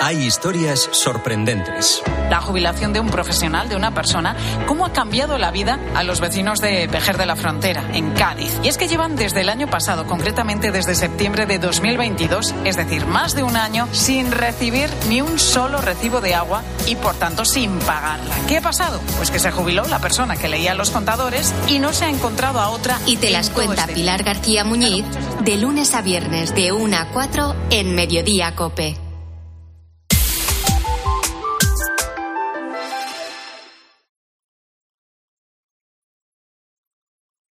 Hay historias sorprendentes.
La jubilación de un profesional, de una persona, cómo ha cambiado la vida a los vecinos de Pejer de la Frontera, en Cádiz. Y es que llevan desde el año pasado, concretamente desde septiembre de 2022, es decir, más de un año, sin recibir ni un solo recibo de agua y por tanto sin pagarla. ¿Qué ha pasado? Pues que se jubiló la persona que leía los contadores y no se ha encontrado a otra.
Y te las cuenta Pilar García Muñiz de lunes a viernes de 1 a 4 en Mediodía Cope.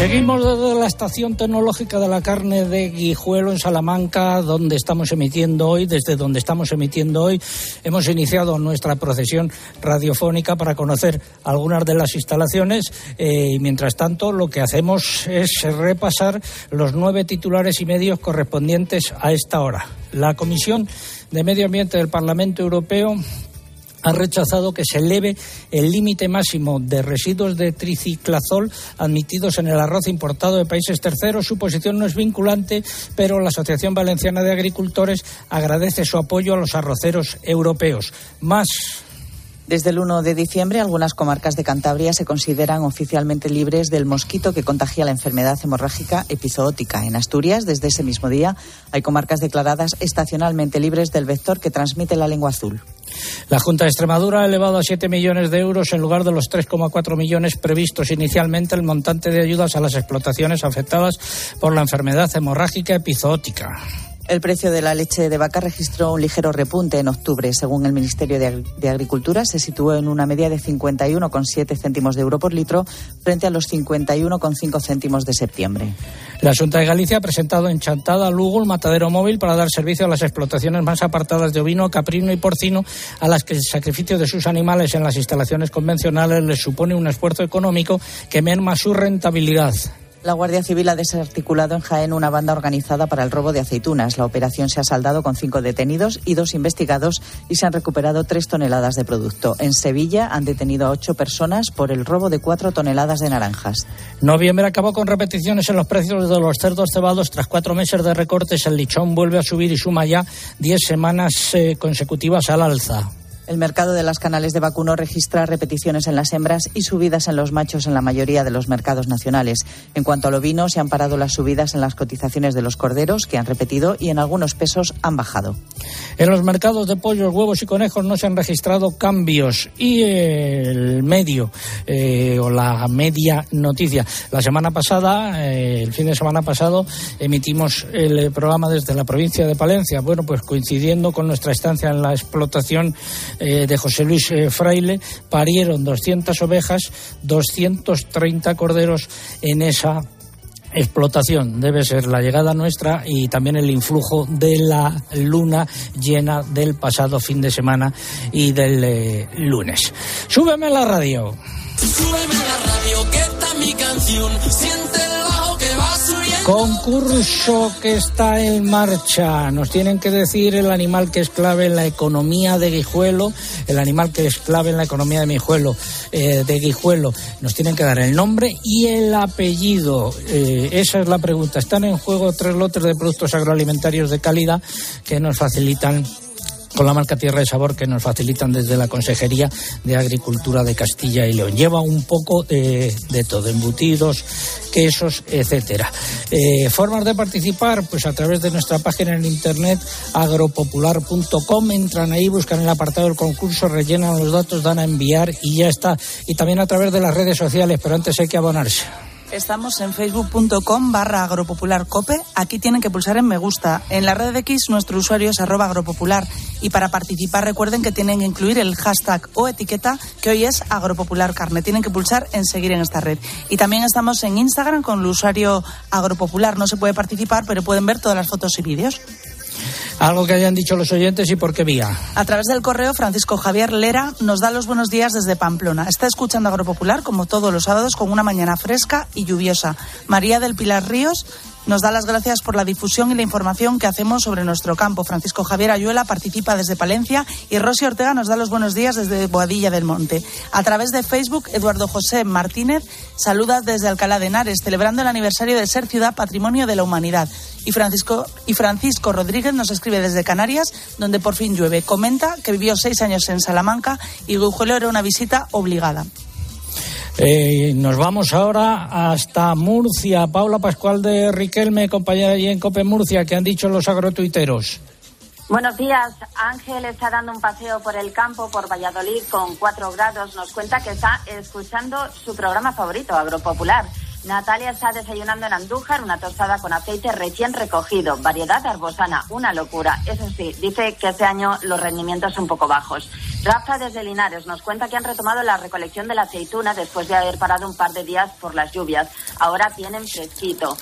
Seguimos desde la estación tecnológica de la carne de Guijuelo en Salamanca, donde estamos emitiendo hoy, desde donde estamos emitiendo hoy. Hemos iniciado nuestra procesión radiofónica para conocer algunas de las instalaciones eh, y mientras tanto lo que hacemos es repasar los nueve titulares y medios correspondientes a esta hora. La Comisión de Medio Ambiente del Parlamento Europeo ha rechazado que se eleve el límite máximo de residuos de triciclazol admitidos en el arroz importado de países terceros. Su posición no es vinculante, pero la Asociación Valenciana de Agricultores agradece su apoyo a los arroceros europeos. Más
desde el 1 de diciembre, algunas comarcas de Cantabria se consideran oficialmente libres del mosquito que contagia la enfermedad hemorrágica epizootica. En Asturias, desde ese mismo día, hay comarcas declaradas estacionalmente libres del vector que transmite la lengua azul.
La Junta de Extremadura ha elevado a 7 millones de euros en lugar de los 3,4 millones previstos inicialmente el montante de ayudas a las explotaciones afectadas por la enfermedad hemorrágica epizootica.
El precio de la leche de vaca registró un ligero repunte en octubre. Según el Ministerio de, Agricultura, se situó en una media de 51,7 céntimos de euro por litro frente a los 51,5 céntimos de septiembre.
La Junta de Galicia ha presentado en Chantada, Lugo, el matadero móvil para dar servicio a las explotaciones más apartadas de ovino, caprino y porcino, a las que el sacrificio de sus animales en las instalaciones convencionales les supone un esfuerzo económico que merma su rentabilidad.
La Guardia Civil ha desarticulado en Jaén una banda organizada para el robo de aceitunas. La operación se ha saldado con cinco detenidos y dos investigados y se han recuperado tres toneladas de producto. En Sevilla han detenido a ocho personas por el robo de cuatro toneladas de naranjas.
Noviembre acabó con repeticiones en los precios de los cerdos cebados. Tras cuatro meses de recortes, el lichón vuelve a subir y suma ya diez semanas eh, consecutivas al alza.
El mercado de las canales de vacuno registra repeticiones en las hembras y subidas en los machos en la mayoría de los mercados nacionales. En cuanto al ovino, se han parado las subidas en las cotizaciones de los corderos, que han repetido, y en algunos pesos han bajado.
En los mercados de pollos, huevos y conejos no se han registrado cambios. Y el medio, eh, o la media noticia. La semana pasada, eh, el fin de semana pasado, emitimos el eh, programa desde la provincia de Palencia. Bueno, pues coincidiendo con nuestra estancia en la explotación eh, de José Luis eh, Fraile, parieron 200 ovejas, 230 corderos en esa explotación debe ser la llegada nuestra y también el influjo de la luna llena del pasado fin de semana y del eh, lunes. Súbeme la radio.
Súbeme la radio, que esta es mi canción. Siente
Concurso que está en marcha. Nos tienen que decir el animal que es clave en la economía de Guijuelo, el animal que es clave en la economía de Guijuelo, eh, de Guijuelo. Nos tienen que dar el nombre y el apellido. Eh, esa es la pregunta. Están en juego tres lotes de productos agroalimentarios de calidad que nos facilitan con la marca Tierra de Sabor que nos facilitan desde la Consejería de Agricultura de Castilla y León. Lleva un poco de, de todo, embutidos, quesos, etcétera. Eh, formas de participar, pues a través de nuestra página en internet agropopular.com, entran ahí, buscan el apartado del concurso, rellenan los datos, dan a enviar y ya está. Y también a través de las redes sociales, pero antes hay que abonarse.
Estamos en facebook.com barra agropopularcope. Aquí tienen que pulsar en me gusta. En la red de X nuestro usuario es arroba agropopular. Y para participar recuerden que tienen que incluir el hashtag o etiqueta que hoy es agropopularcarne. Tienen que pulsar en seguir en esta red. Y también estamos en Instagram con el usuario agropopular. No se puede participar, pero pueden ver todas las fotos y vídeos.
Algo que hayan dicho los oyentes y por qué vía.
A través del correo, Francisco Javier Lera nos da los buenos días desde Pamplona. Está escuchando Agropopular como todos los sábados con una mañana fresca y lluviosa. María del Pilar Ríos nos da las gracias por la difusión y la información que hacemos sobre nuestro campo. Francisco Javier Ayuela participa desde Palencia y Rosy Ortega nos da los buenos días desde Boadilla del Monte. A través de Facebook, Eduardo José Martínez saluda desde Alcalá de Henares, celebrando el aniversario de ser ciudad patrimonio de la humanidad. Y Francisco, y Francisco Rodríguez nos escribe desde Canarias, donde por fin llueve. Comenta que vivió seis años en Salamanca y Guijuelo era una visita obligada.
Eh, nos vamos ahora hasta Murcia. Paula Pascual de Riquelme, compañera allí en Cope Murcia, que han dicho los agrotuiteros.
Buenos días. Ángel está dando un paseo por el campo, por Valladolid, con cuatro grados. Nos cuenta que está escuchando su programa favorito, Agropopular. Natalia está desayunando en Andújar, una tostada con aceite recién recogido, variedad arbosana, una locura. Eso sí, dice que este año los rendimientos son un poco bajos. Rafa desde Linares nos cuenta que han retomado la recolección de la aceituna después de haber parado un par de días por las lluvias. Ahora tienen fresquito.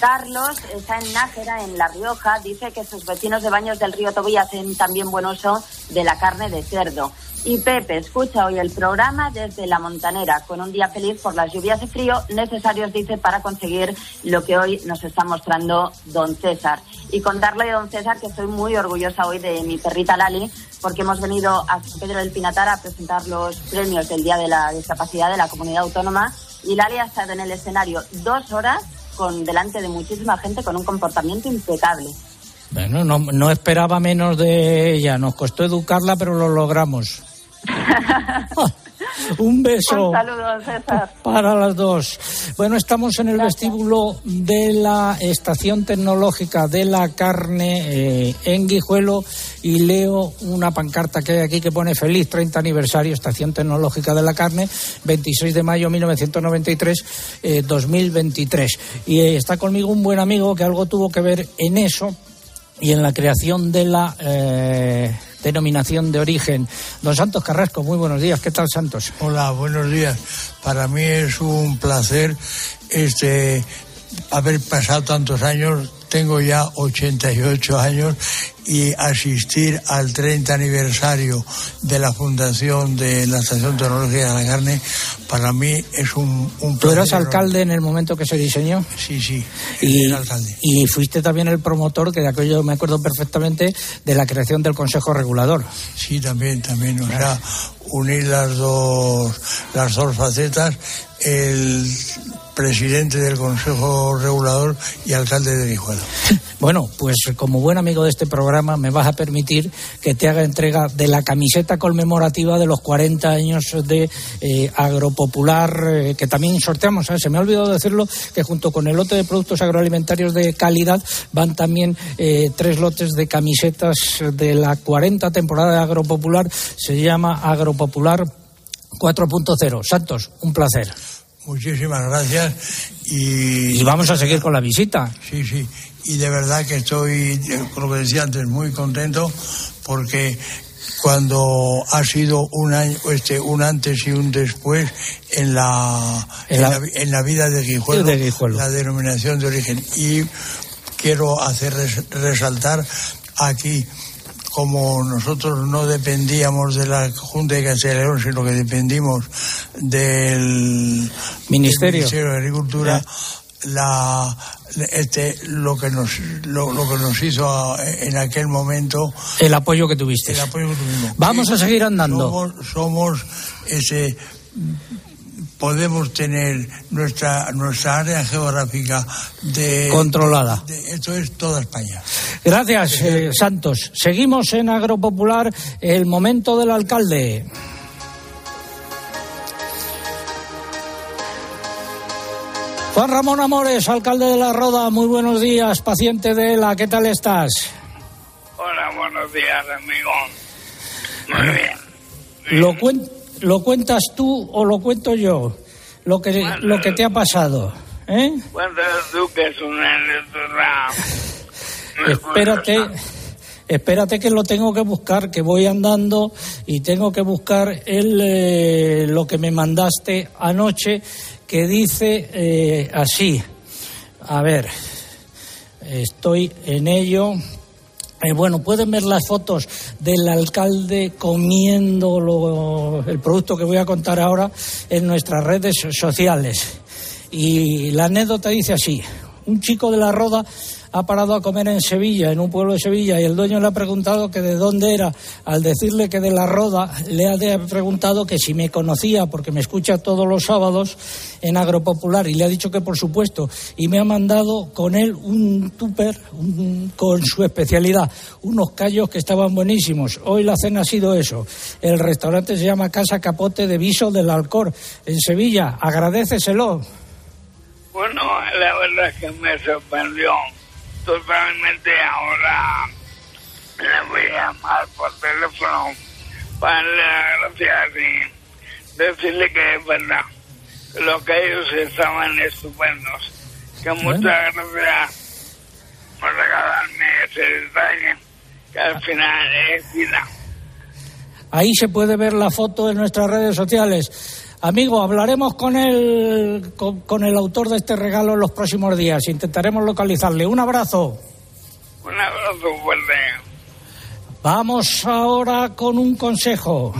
Carlos está en Nájera, en La Rioja. Dice que sus vecinos de Baños del Río Tobí hacen también buen uso de la carne de cerdo. Y Pepe escucha hoy el programa desde La Montanera, con un día feliz por las lluvias y frío necesarios, dice, para conseguir lo que hoy nos está mostrando don César. Y contarle don César que estoy muy orgullosa hoy de mi perrita Lali, porque hemos venido a San Pedro del Pinatar a presentar los premios del Día de la Discapacidad de la Comunidad Autónoma. Y Lali ha estado en el escenario dos horas con delante de muchísima gente con un comportamiento impecable.
Bueno, no, no esperaba menos de ella. Nos costó educarla, pero lo logramos. Un beso.
Un saludo, César.
Para las dos. Bueno, estamos en el vestíbulo de la Estación Tecnológica de la Carne eh, en Guijuelo y leo una pancarta que hay aquí que pone feliz 30 aniversario Estación Tecnológica de la Carne, 26 de mayo 1993, eh, 2023. Y eh, está conmigo un buen amigo que algo tuvo que ver en eso y en la creación de la eh, denominación de origen. Don Santos Carrasco, muy buenos días. ¿Qué tal, Santos?
Hola, buenos días. Para mí es un placer este haber pasado tantos años. Tengo ya 88 años y asistir al 30 aniversario de la fundación de la Estación Tecnológica de la Carne, para mí es un, un
¿Tú eras
placer.
alcalde en el momento que se diseñó?
Sí, sí,
Y,
era alcalde.
y fuiste también el promotor, que de aquello me acuerdo perfectamente, de la creación del Consejo Regulador.
Sí, también, también. O sea, unir las dos, las dos facetas, el presidente del Consejo Regulador y alcalde de Guijuelo.
Bueno, pues como buen amigo de este programa me vas a permitir que te haga entrega de la camiseta conmemorativa de los 40 años de eh, Agropopular, eh, que también sorteamos. ¿sabes? Se me ha olvidado decirlo que junto con el lote de productos agroalimentarios de calidad van también eh, tres lotes de camisetas de la 40 temporada de Agropopular. Se llama Agropopular 4.0. Santos, un placer.
Muchísimas gracias y...
Y vamos a seguir con la visita.
Sí, sí. Y de verdad que estoy, con lo que decía antes, muy contento porque cuando ha sido un año, este, un antes y un después en la,
En
en
la-
en la vida de Guijuelo,
De Guijuelo.
la denominación de origen. Y quiero hacer res- resaltar aquí como nosotros no dependíamos de la Junta de Castilla y León, sino que dependimos del
Ministerio.
del Ministerio de Agricultura, la, este, lo, que nos, lo, lo que nos hizo en aquel momento
El apoyo que tuviste.
el apoyo que tuvimos.
Vamos a seguir andando.
Somos, somos ese podemos tener nuestra nuestra área geográfica de
Controlada.
de- esto es toda España.
Gracias, eh, Santos. Seguimos en Agropopular, el momento del alcalde. Juan Ramón Amores, alcalde de La Roda, muy buenos días, paciente de ELA, ¿qué tal estás?
Hola, buenos días, amigo. Muy bien.
¿Lo, cuen- lo cuentas tú o lo cuento yo? Lo que, lo que te ha pasado. ¿eh?
Cuéntanos tú que es una.
Espérate, espérate que lo tengo que buscar, que voy andando y tengo que buscar el, eh, lo que me mandaste anoche, que dice eh, así. A ver, estoy en ello. Eh, bueno, pueden ver las fotos del alcalde comiendo lo- el producto que voy a contar ahora en nuestras redes sociales. Y la anécdota dice así, un chico de la Roda ha parado a comer en Sevilla, en un pueblo de Sevilla, y el dueño le ha preguntado que de dónde era. Al decirle que de la Roda, le ha preguntado que si me conocía, porque me escucha todos los sábados en Agropopular, y le ha dicho que por supuesto, y me ha mandado con él un tupper un- con su especialidad, unos callos que estaban buenísimos. Hoy la cena ha sido eso. El restaurante se llama Casa Capote de Viso del Alcor, en Sevilla. Agradeceselo.
Bueno, la verdad es que me sorprendió totalmente. Ahora le voy a llamar por teléfono para darle las gracias y decirle que es verdad. Lo que ellos estaban estupendos. Que muchas gracias por regalarme ese detalle que al final es vida.
Ahí se puede ver la foto en nuestras redes sociales. Amigo, hablaremos con el, con, con el autor de este regalo en los próximos días. Intentaremos localizarle. Un abrazo.
Un abrazo fuerte.
Vamos ahora con un consejo.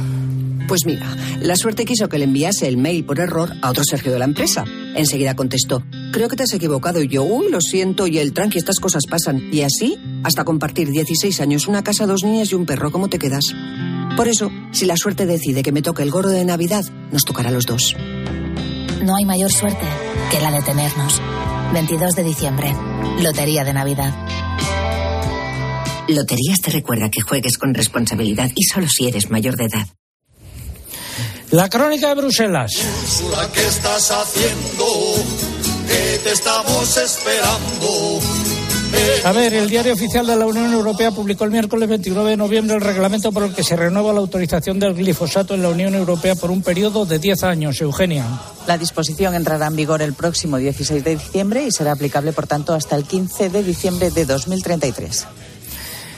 Pues mira, la suerte quiso que le enviase el mail por error a otro Sergio de la empresa. Enseguida contestó, creo que te has equivocado y yo, uy, lo siento, y el tranqui, estas cosas pasan. Y así, hasta compartir 16 años, una casa, dos niñas y un perro, ¿cómo te quedas? Por eso, si la suerte decide que me toque el gorro de Navidad, nos tocará a los dos.
No hay mayor suerte que la de tenernos. 22 de diciembre, Lotería de Navidad.
Loterías te recuerda que juegues con responsabilidad y solo si eres mayor de edad.
La crónica de Bruselas.
Úrsula, ¿qué estás haciendo? Que te estamos esperando.
A ver, el diario oficial de la Unión Europea publicó el miércoles 29 de noviembre el reglamento por el que se renueva la autorización del glifosato en la Unión Europea por un periodo de 10 años. Eugenia.
La disposición entrará en vigor el próximo 16 de diciembre y será aplicable, por tanto, hasta el 15 de diciembre de 2033.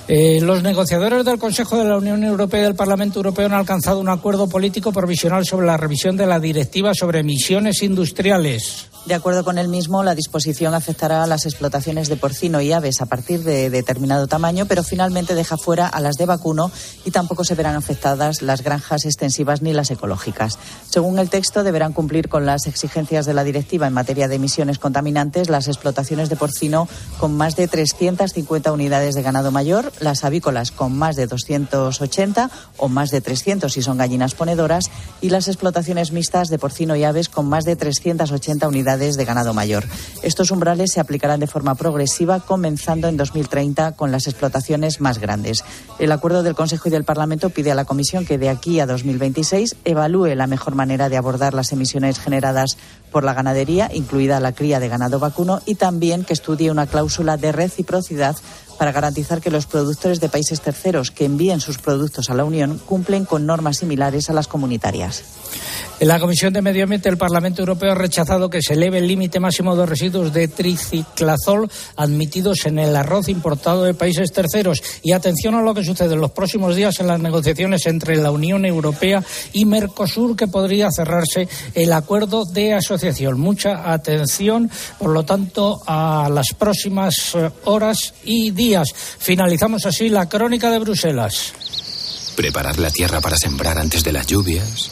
Eh, los negociadores del Consejo de la Unión Europea y del Parlamento Europeo han alcanzado un acuerdo político provisional sobre la revisión de la directiva sobre emisiones industriales.
De acuerdo con el mismo, la disposición afectará a las explotaciones de porcino y aves a partir de determinado tamaño, pero finalmente deja fuera a las de vacuno y tampoco se verán afectadas las granjas extensivas ni las ecológicas. Según el texto, deberán cumplir con las exigencias de la directiva en materia de emisiones contaminantes las explotaciones de porcino con más de 350 unidades de ganado mayor, las avícolas con más de 280 o más de 300 si son gallinas ponedoras y las explotaciones mixtas de porcino y aves con más de 380 unidades unidades de ganado mayor. Estos umbrales se aplicarán de forma progresiva, comenzando en 2030 con las explotaciones más grandes. El acuerdo del Consejo y del Parlamento pide a la Comisión que de aquí a 2026 evalúe la mejor manera de abordar las emisiones generadas por la ganadería, incluida la cría de ganado vacuno, y también que estudie una cláusula de reciprocidad para garantizar que los productores de países terceros que envíen sus productos a la Unión cumplen con normas similares a las comunitarias.
En la Comisión de Medio Ambiente del Parlamento Europeo ha rechazado que se eleve el límite máximo de residuos de triciclazol admitidos en el arroz importado de países terceros. Y atención a lo que sucede en los próximos días en las negociaciones entre la Unión Europea y Mercosur, que podría cerrarse el acuerdo de asociación. Mucha atención, por lo tanto, a las próximas eh, horas y días. Finalizamos así la crónica de Bruselas.
Preparar la tierra para sembrar antes de las lluvias.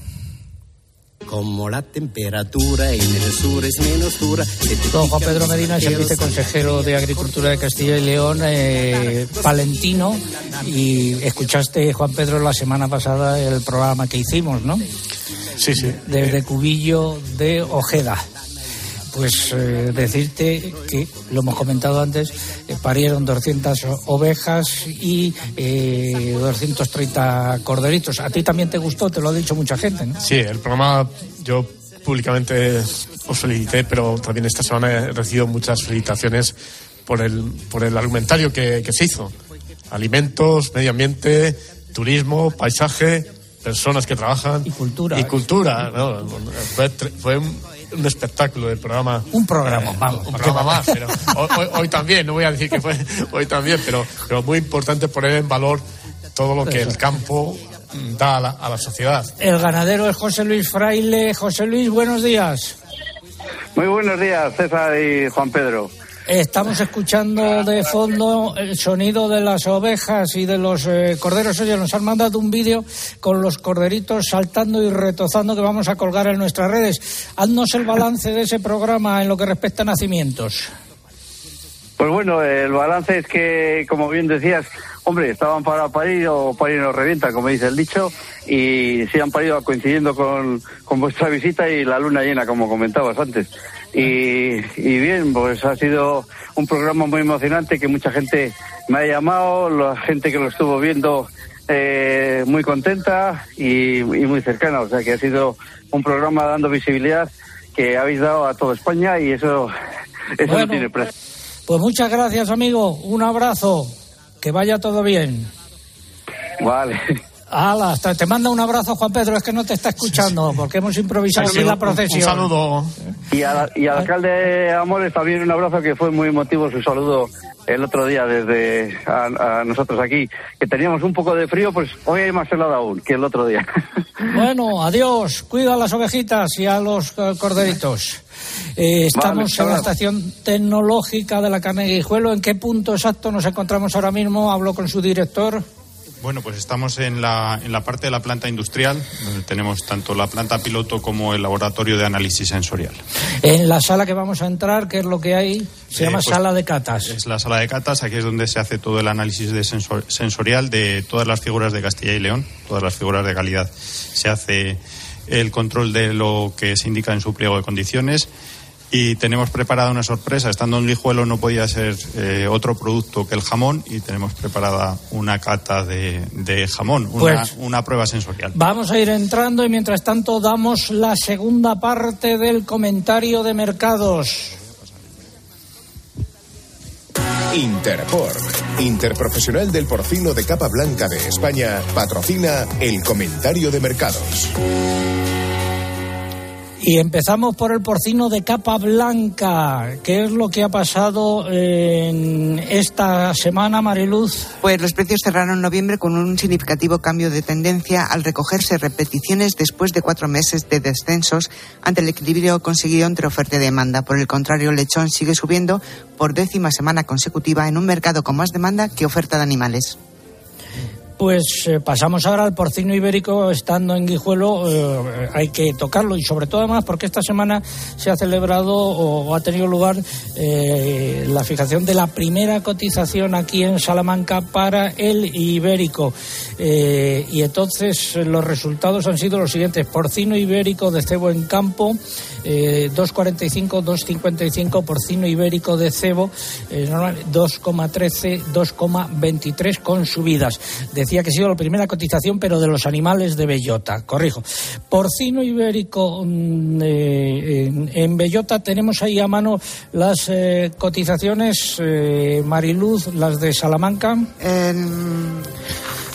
Como la temperatura en el sur es menos dura.
Don Juan Pedro Medina es el viceconsejero de Agricultura de Castilla y León, eh, palentino, y escuchaste, Juan Pedro, la semana pasada el programa que hicimos, ¿no?
Sí, sí.
Desde Cubillo de Ojeda. Pues eh, decirte que, lo hemos comentado antes, eh, parieron 200 ovejas y eh, 230 corderitos. A ti también te gustó, te lo ha dicho mucha gente, ¿no?
Sí, el programa yo públicamente os felicité, pero también esta semana he recibido muchas felicitaciones por el, por el argumentario que, que se hizo. Alimentos, medio ambiente, turismo, paisaje, personas que trabajan. Y
cultura.
Y cultura. ¿no? Fue, fue un, un espectáculo el programa.
Un programa, vamos.
Un programa más, pero hoy, hoy- hoy también, no voy a decir que fue hoy también, pero, pero muy importante poner en valor todo lo que el campo da a la, a la sociedad.
El ganadero es José Luis Fraile. José Luis, buenos días.
Muy buenos días, César y Juan Pedro.
Estamos escuchando de fondo el sonido de las ovejas y de los eh, corderos. Oye, nos han mandado un vídeo con los corderitos saltando y retozando que vamos a colgar en nuestras redes. Haznos el balance de ese programa en lo que respecta a nacimientos.
Pues bueno, el balance es que, como bien decías, hombre, estaban para parir o parir nos revienta, como dice el dicho, y sí han parido coincidiendo con, con vuestra visita y la luna llena, como comentabas antes. Y, y bien, pues ha sido un programa muy emocionante que mucha gente me ha llamado, la gente que lo estuvo viendo eh, muy contenta y, y muy cercana, o sea que ha sido un programa dando visibilidad que habéis dado a toda España y eso, eso
Bueno.
no tiene precio.
Pues muchas gracias, amigo. Un abrazo. Que vaya todo bien.
Vale.
Hala, hasta te manda un abrazo, Juan Pedro. Es que no te está escuchando porque hemos improvisado
Sí, sí,
así la procesión.
un saludo. Y, a- y al alcalde Amores también un abrazo que fue muy emotivo su saludo el otro día desde a, a nosotros aquí, que teníamos un poco de frío, pues hoy hay más helado aún que el otro día.
Bueno, adiós. Cuida a las ovejitas y a los eh, corderitos. Eh, estamos
Vale,
en la estación tecnológica de la carne de Guijuelo. ¿En qué punto exacto nos encontramos ahora mismo? Hablo con su director.
Bueno, pues estamos en la, en la parte de la planta industrial, donde tenemos tanto la planta piloto como el laboratorio de análisis sensorial.
En la sala que vamos a entrar, ¿qué es lo que hay? Se
Eh,
llama
pues,
sala de catas.
Es la sala de catas, aquí es donde se hace todo el análisis de sensor- sensorial de todas las figuras de Castilla y León, todas las figuras de calidad. Se hace el control de lo que se indica en su pliego de condiciones y tenemos preparada una sorpresa. Estando en Guijuelo no podía ser eh, otro producto que el jamón y tenemos preparada una cata de, de jamón, una,
Pues-
una prueba sensorial.
Vamos a ir entrando y mientras tanto damos la segunda parte del comentario de mercados.
Interpork, Interprofesional del Porcino de Capa Blanca de España, patrocina el comentario de mercados.
Y empezamos por el porcino de capa blanca. ¿Qué es lo que ha pasado en esta semana, Mariluz?
Pues los precios cerraron noviembre con un significativo cambio de tendencia al recogerse repeticiones después de cuatro meses de descensos ante el equilibrio conseguido entre oferta y demanda. Por el contrario, el lechón sigue subiendo por décima semana consecutiva en un mercado con más demanda que oferta de animales.
Pues eh, pasamos ahora al porcino ibérico, estando en Guijuelo, eh, hay que tocarlo y sobre todo además porque esta semana se ha celebrado o, ha tenido lugar eh, la fijación de la primera cotización aquí en Salamanca para el ibérico. Y entonces los resultados han sido los siguientes: porcino ibérico de cebo en campo, eh, 2,45, 2,55, porcino ibérico de cebo, eh, normal, 2,13, 2,23 con subidas. Decía que ha sido la primera cotización, pero de los animales de bellota. Corrijo. Porcino ibérico mm, eh, en, en bellota tenemos ahí a mano las eh, cotizaciones, eh, Mariluz, las de Salamanca.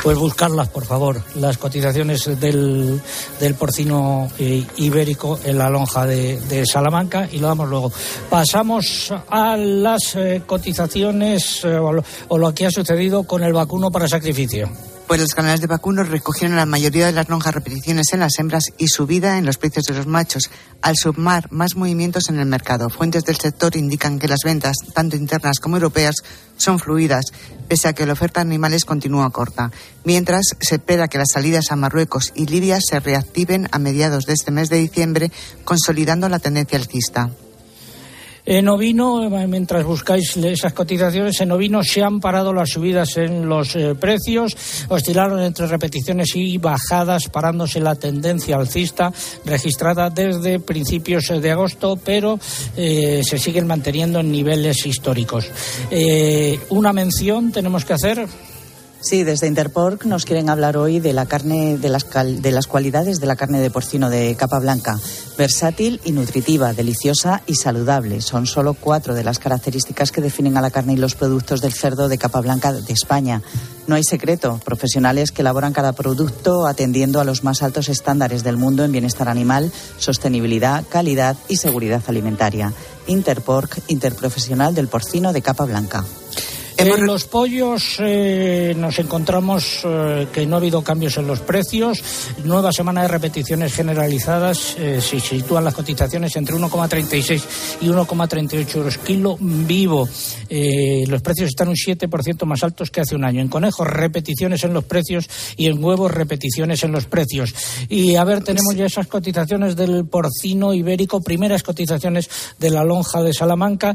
Pues buscarlas, por favor, las cotizaciones del, del porcino ibérico en la lonja de, de Salamanca y lo damos luego. Pasamos a las cotizaciones o, lo, o lo que ha sucedido con el vacuno para sacrificio.
Pues los canales de vacunos recogieron la mayoría de las lonjas repeticiones en las hembras y subida en los precios de los machos, al sumar más movimientos en el mercado. Fuentes del sector indican que las ventas, tanto internas como europeas, son fluidas, pese a que la oferta de animales continúa corta. Mientras, se espera que las salidas a Marruecos y Libia se reactiven a mediados de este mes de diciembre, consolidando la tendencia alcista.
En ovino, eh, mientras buscáis esas cotizaciones, en ovino se han parado las subidas en los eh, precios, oscilaron entre repeticiones y bajadas, parándose la tendencia alcista registrada desde principios de agosto, pero eh, se siguen manteniendo en niveles históricos. Eh, una mención tenemos que hacer.
Sí, desde Interpork nos quieren hablar hoy de la carne, de las, cal- de las cualidades de la carne de porcino de capa blanca. Versátil y nutritiva, deliciosa y saludable. Son solo cuatro de las características que definen a la carne y los productos del cerdo de capa blanca de España. No hay secreto. Profesionales que elaboran cada producto atendiendo a los más altos estándares del mundo en bienestar animal, sostenibilidad, calidad y seguridad alimentaria. Interpork, interprofesional del porcino de capa blanca.
En los pollos eh, nos encontramos eh, que no ha habido cambios en los precios. Nueva semana de repeticiones generalizadas. eh, se sitúan las cotizaciones entre 1,36 y 1,38 euros kilo vivo. Los precios están un 7% más altos que hace un año. En conejos, repeticiones en los precios y en huevos, repeticiones en los precios. Y a ver, tenemos ya esas cotizaciones del porcino ibérico, primeras cotizaciones de la lonja de Salamanca.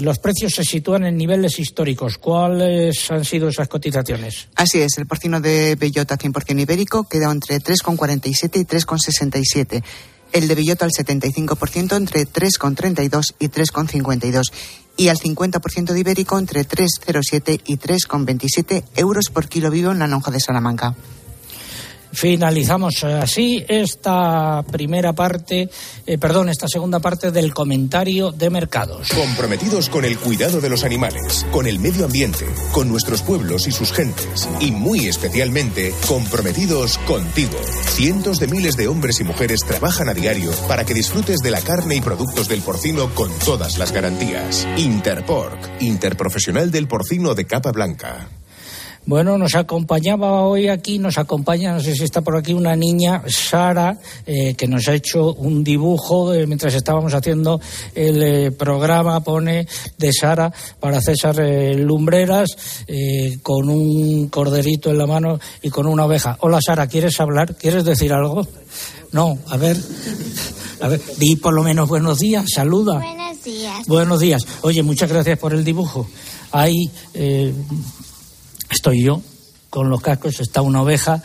Los precios se sitúan en niveles históricos. ¿Cuáles han sido esas cotizaciones?
Así es, el porcino de bellota 100% ibérico queda entre 3,47 y 3,67. El de bellota al 75% entre 3,32 y 3,52. Y al 50% de ibérico entre 3,07 y 3,27 euros por kilo vivo en la lonja de Salamanca.
Finalizamos así esta primera parte, eh, perdón, esta segunda parte del comentario de mercados.
Comprometidos con el cuidado de los animales, con el medio ambiente, con nuestros pueblos y sus gentes. Y muy especialmente, comprometidos contigo. Cientos de miles de hombres y mujeres trabajan a diario para que disfrutes de la carne y productos del porcino con todas las garantías. Interpork, interprofesional del porcino de capa blanca.
Bueno, nos acompañaba hoy aquí, nos acompaña, no sé si está por aquí, una niña, Sara, eh, que nos ha hecho un dibujo eh, mientras estábamos haciendo el eh, programa, pone de Sara para César Lumbreras, con un corderito en la mano y con una oveja. Hola Sara, ¿quieres hablar? ¿Quieres decir algo? No, a ver, a ver, di por lo menos buenos días, saluda.
Buenos días.
Buenos días. Oye, muchas gracias por el dibujo. Eh, estoy yo, con los cascos, está una oveja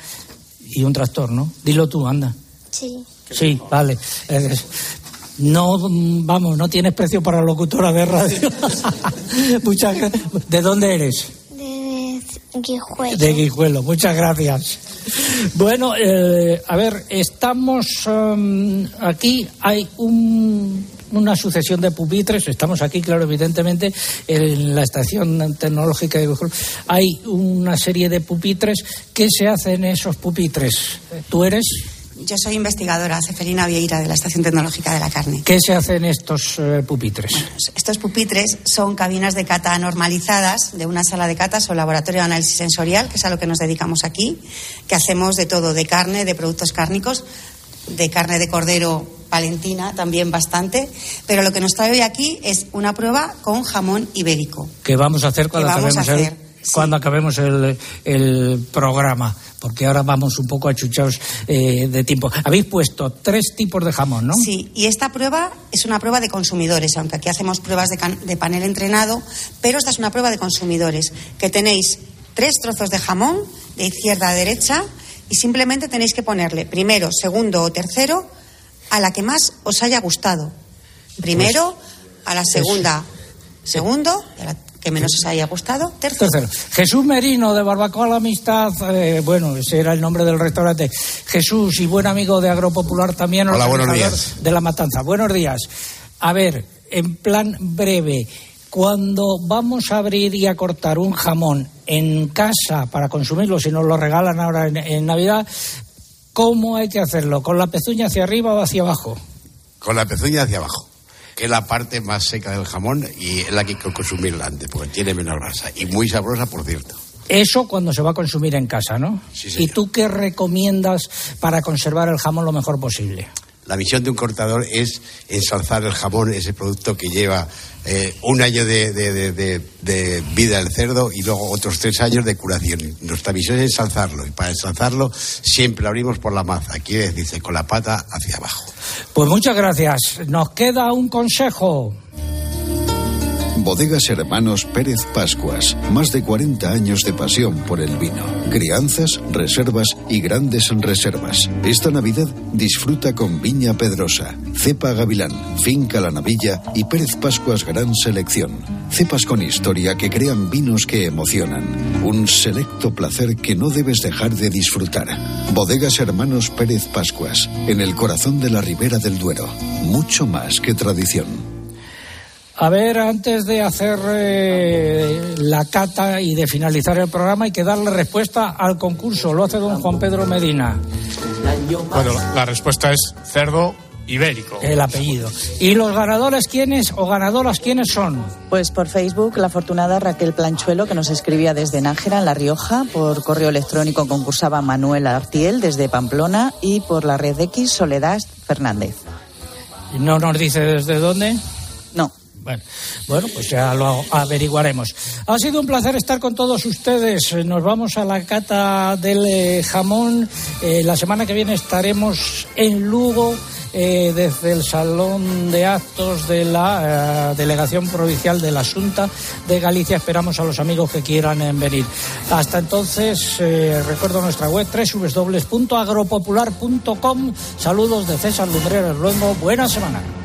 y un tractor, ¿no? Dilo tú, anda.
Sí.
Sí, vale. Eh, no, vamos, no tienes precio para locutora de radio. Muchas ¿De dónde eres?
De Guijuelo.
De Guijuelo, muchas gracias. Bueno, eh, a ver, estamos um, aquí, hay un- una sucesión de pupitres, estamos aquí, claro, evidentemente, en la estación tecnológica de Guijuelo, hay una serie de pupitres. ¿Qué se hace en esos pupitres? ¿Tú eres?
Yo soy investigadora, Ceferina Vieira, de la Estación Tecnológica de la Carne.
¿Qué se hace en estos eh, pupitres?
Estos pupitres son cabinas de cata normalizadas de una sala de catas o laboratorio de análisis sensorial, que es a lo que nos dedicamos aquí, que hacemos de todo, de carne, de productos cárnicos, de carne de cordero palentina también bastante, pero lo que nos trae hoy aquí es una prueba con jamón ibérico.
¿Qué vamos a hacer cuando
¿Qué vamos a
acabemos, el, cuando acabemos el, el programa? Porque ahora vamos un poco achuchados eh, de tiempo. Habéis puesto tres tipos de jamón, ¿no?
Sí, y esta prueba es una prueba de consumidores, aunque aquí hacemos pruebas de, can- de panel entrenado, pero esta es una prueba de consumidores, que tenéis tres trozos de jamón de izquierda a derecha y simplemente tenéis que ponerle primero, segundo o tercero a la que más os haya gustado. Primero a la segunda, segundo, a la que menos os haya gustado, tercero.
Tercero, Jesús Merino de Barbacoa La Amistad, eh, bueno, ese era el nombre del restaurante. Jesús y buen amigo de Agropopular también,
Hola, buenos días.
de La Matanza. Buenos días. A ver, en plan breve, cuando vamos a abrir y a cortar un jamón en casa para consumirlo, si nos lo regalan ahora en, en Navidad, ¿cómo hay que hacerlo? ¿Con la pezuña hacia arriba o hacia abajo?
Con la pezuña hacia abajo, que es la parte más seca del jamón y es la que hay que consumirla antes, porque tiene menos grasa y muy sabrosa, por cierto.
Eso cuando se va a consumir en casa, ¿no?
Sí,
¿Y tú qué recomiendas para conservar el jamón lo mejor posible?
La misión de un cortador es ensalzar el jamón, ese producto que lleva eh, un año de, vida del cerdo y luego otros tres años de curación. Nuestra misión es ensalzarlo y para ensalzarlo siempre lo abrimos por la maza, quiere decirse con la pata hacia abajo.
Pues muchas gracias. Nos queda un consejo.
Bodegas Hermanos Pérez Pascuas. Más de 40 años de pasión por el vino. Crianzas, reservas y grandes reservas. Esta Navidad disfruta con Viña Pedrosa, Cepa Gavilán, Finca La Navilla y Pérez Pascuas Gran Selección. Cepas con historia que crean vinos que emocionan. Un selecto placer que no debes dejar de disfrutar. Bodegas Hermanos Pérez Pascuas. En el corazón de la Ribera del Duero. Mucho más que tradición.
A ver, antes de hacer eh, la cata y de finalizar el programa, hay que darle respuesta al concurso. Lo hace don Juan Pedro Medina,
Bueno, la respuesta es cerdo ibérico.
el apellido. ¿Y los ganadores quiénes o ganadoras quiénes son?
Pues por Facebook, la afortunada Raquel Planchuelo, que nos escribía desde Nájera, en La Rioja. Por correo electrónico concursaba Manuel Artiel, desde Pamplona. Y por la red X, Soledad Fernández.
¿No nos dice desde dónde?
No.
Bueno, bueno, pues ya lo averiguaremos. Ha sido un placer estar con todos ustedes. Nos vamos a la cata del eh, jamón. Eh, la semana que viene estaremos en Lugo. eh, desde el Salón de Actos de la eh, Delegación Provincial de la Junta de Galicia. Esperamos a los amigos que quieran venir. Hasta entonces, recuerdo nuestra web www.agropopular.com. Saludos de César Lumbreras Luengo. Buena semana.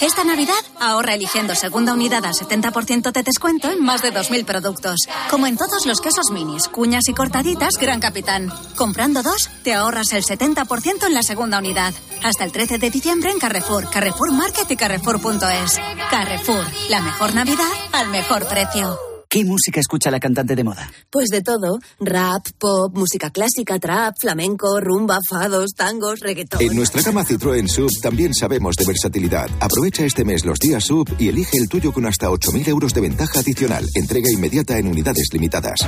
Esta Navidad ahorra eligiendo segunda unidad al 70% de descuento en más de 2.000 productos. Como en todos los quesos minis, cuñas y cortaditas Gran Capitán. Comprando dos, te ahorras el 70% en la segunda unidad. Hasta el 13 de diciembre en Carrefour, Carrefour Market y Carrefour.es. Carrefour, la mejor Navidad al mejor precio.
¿Qué música escucha la cantante de moda?
Pues de todo. Rap, pop, música clásica, trap, flamenco, rumba, fados, tangos, reggaetón.
En nuestra gama Citroën Sub también sabemos de versatilidad. Aprovecha este mes los días Sub y elige el tuyo con hasta 8.000 euros de ventaja adicional. Entrega inmediata en unidades limitadas.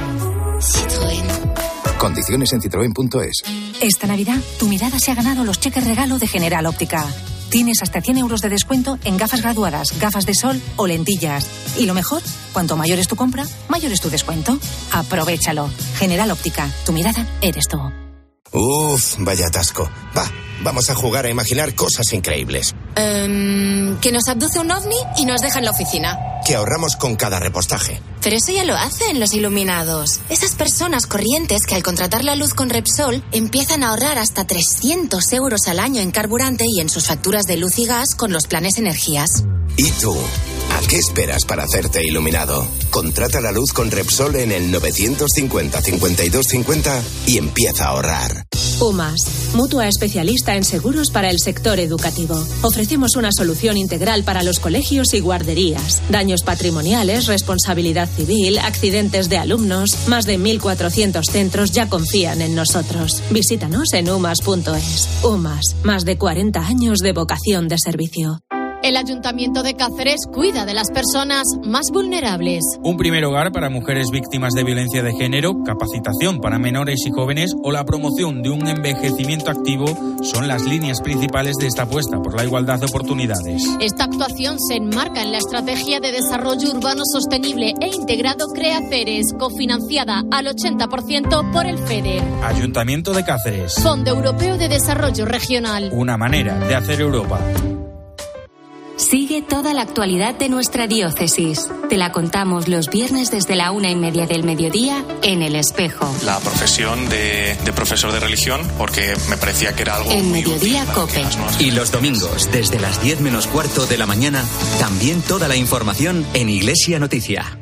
Condiciones en citroen.es.
Esta Navidad, tu mirada se ha ganado los cheques regalo de General Óptica. Tienes hasta 100 euros de descuento en gafas graduadas, gafas de sol o lentillas. Y lo mejor, cuanto mayor es tu compra, mayor es tu descuento. Aprovechalo. General Óptica, tu mirada eres tú.
Uf, vaya atasco. Va, vamos a jugar a imaginar cosas increíbles.
Em, que nos abduce un ovni y nos deja en la oficina.
Que ahorramos con cada repostaje.
Pero eso ya lo hacen los iluminados. Esas personas corrientes que al contratar la luz con Repsol empiezan a ahorrar hasta 300 euros al año en carburante y en sus facturas de luz y gas con los planes energías.
¿Y tú?
¿A qué esperas para hacerte iluminado? Contrata la luz con Repsol en el 950 52 50 y empieza a ahorrar.
UMAS, mutua especialista en seguros para el sector educativo. Ofrecemos una solución integral para los colegios y guarderías. Daños patrimoniales, responsabilidad civil, accidentes de alumnos. Más de 1.400 centros ya confían en nosotros. Visítanos en umas.es. UMAS, más de 40 años de vocación de servicio.
El Ayuntamiento de Cáceres cuida de las personas más vulnerables.
Un primer hogar para mujeres víctimas de violencia de género, capacitación para menores y jóvenes o la promoción de un envejecimiento activo son las líneas principales de esta apuesta por la igualdad de oportunidades.
Esta actuación se enmarca en la Estrategia de Desarrollo Urbano Sostenible e Integrado CREACERES, cofinanciada al 80% por el FEDER.
Ayuntamiento de Cáceres.
Fondo Europeo de Desarrollo Regional.
Una manera de hacer Europa.
Sigue toda la actualidad de nuestra diócesis. Te la contamos los viernes desde la una y media del mediodía en El Espejo.
La profesión de, de profesor de religión, porque me parecía que era algo.
En
muy
Mediodía
útil
Cope.
nuevas
Y los domingos, desde las 10 menos cuarto de la mañana, también toda la información en Iglesia Noticia.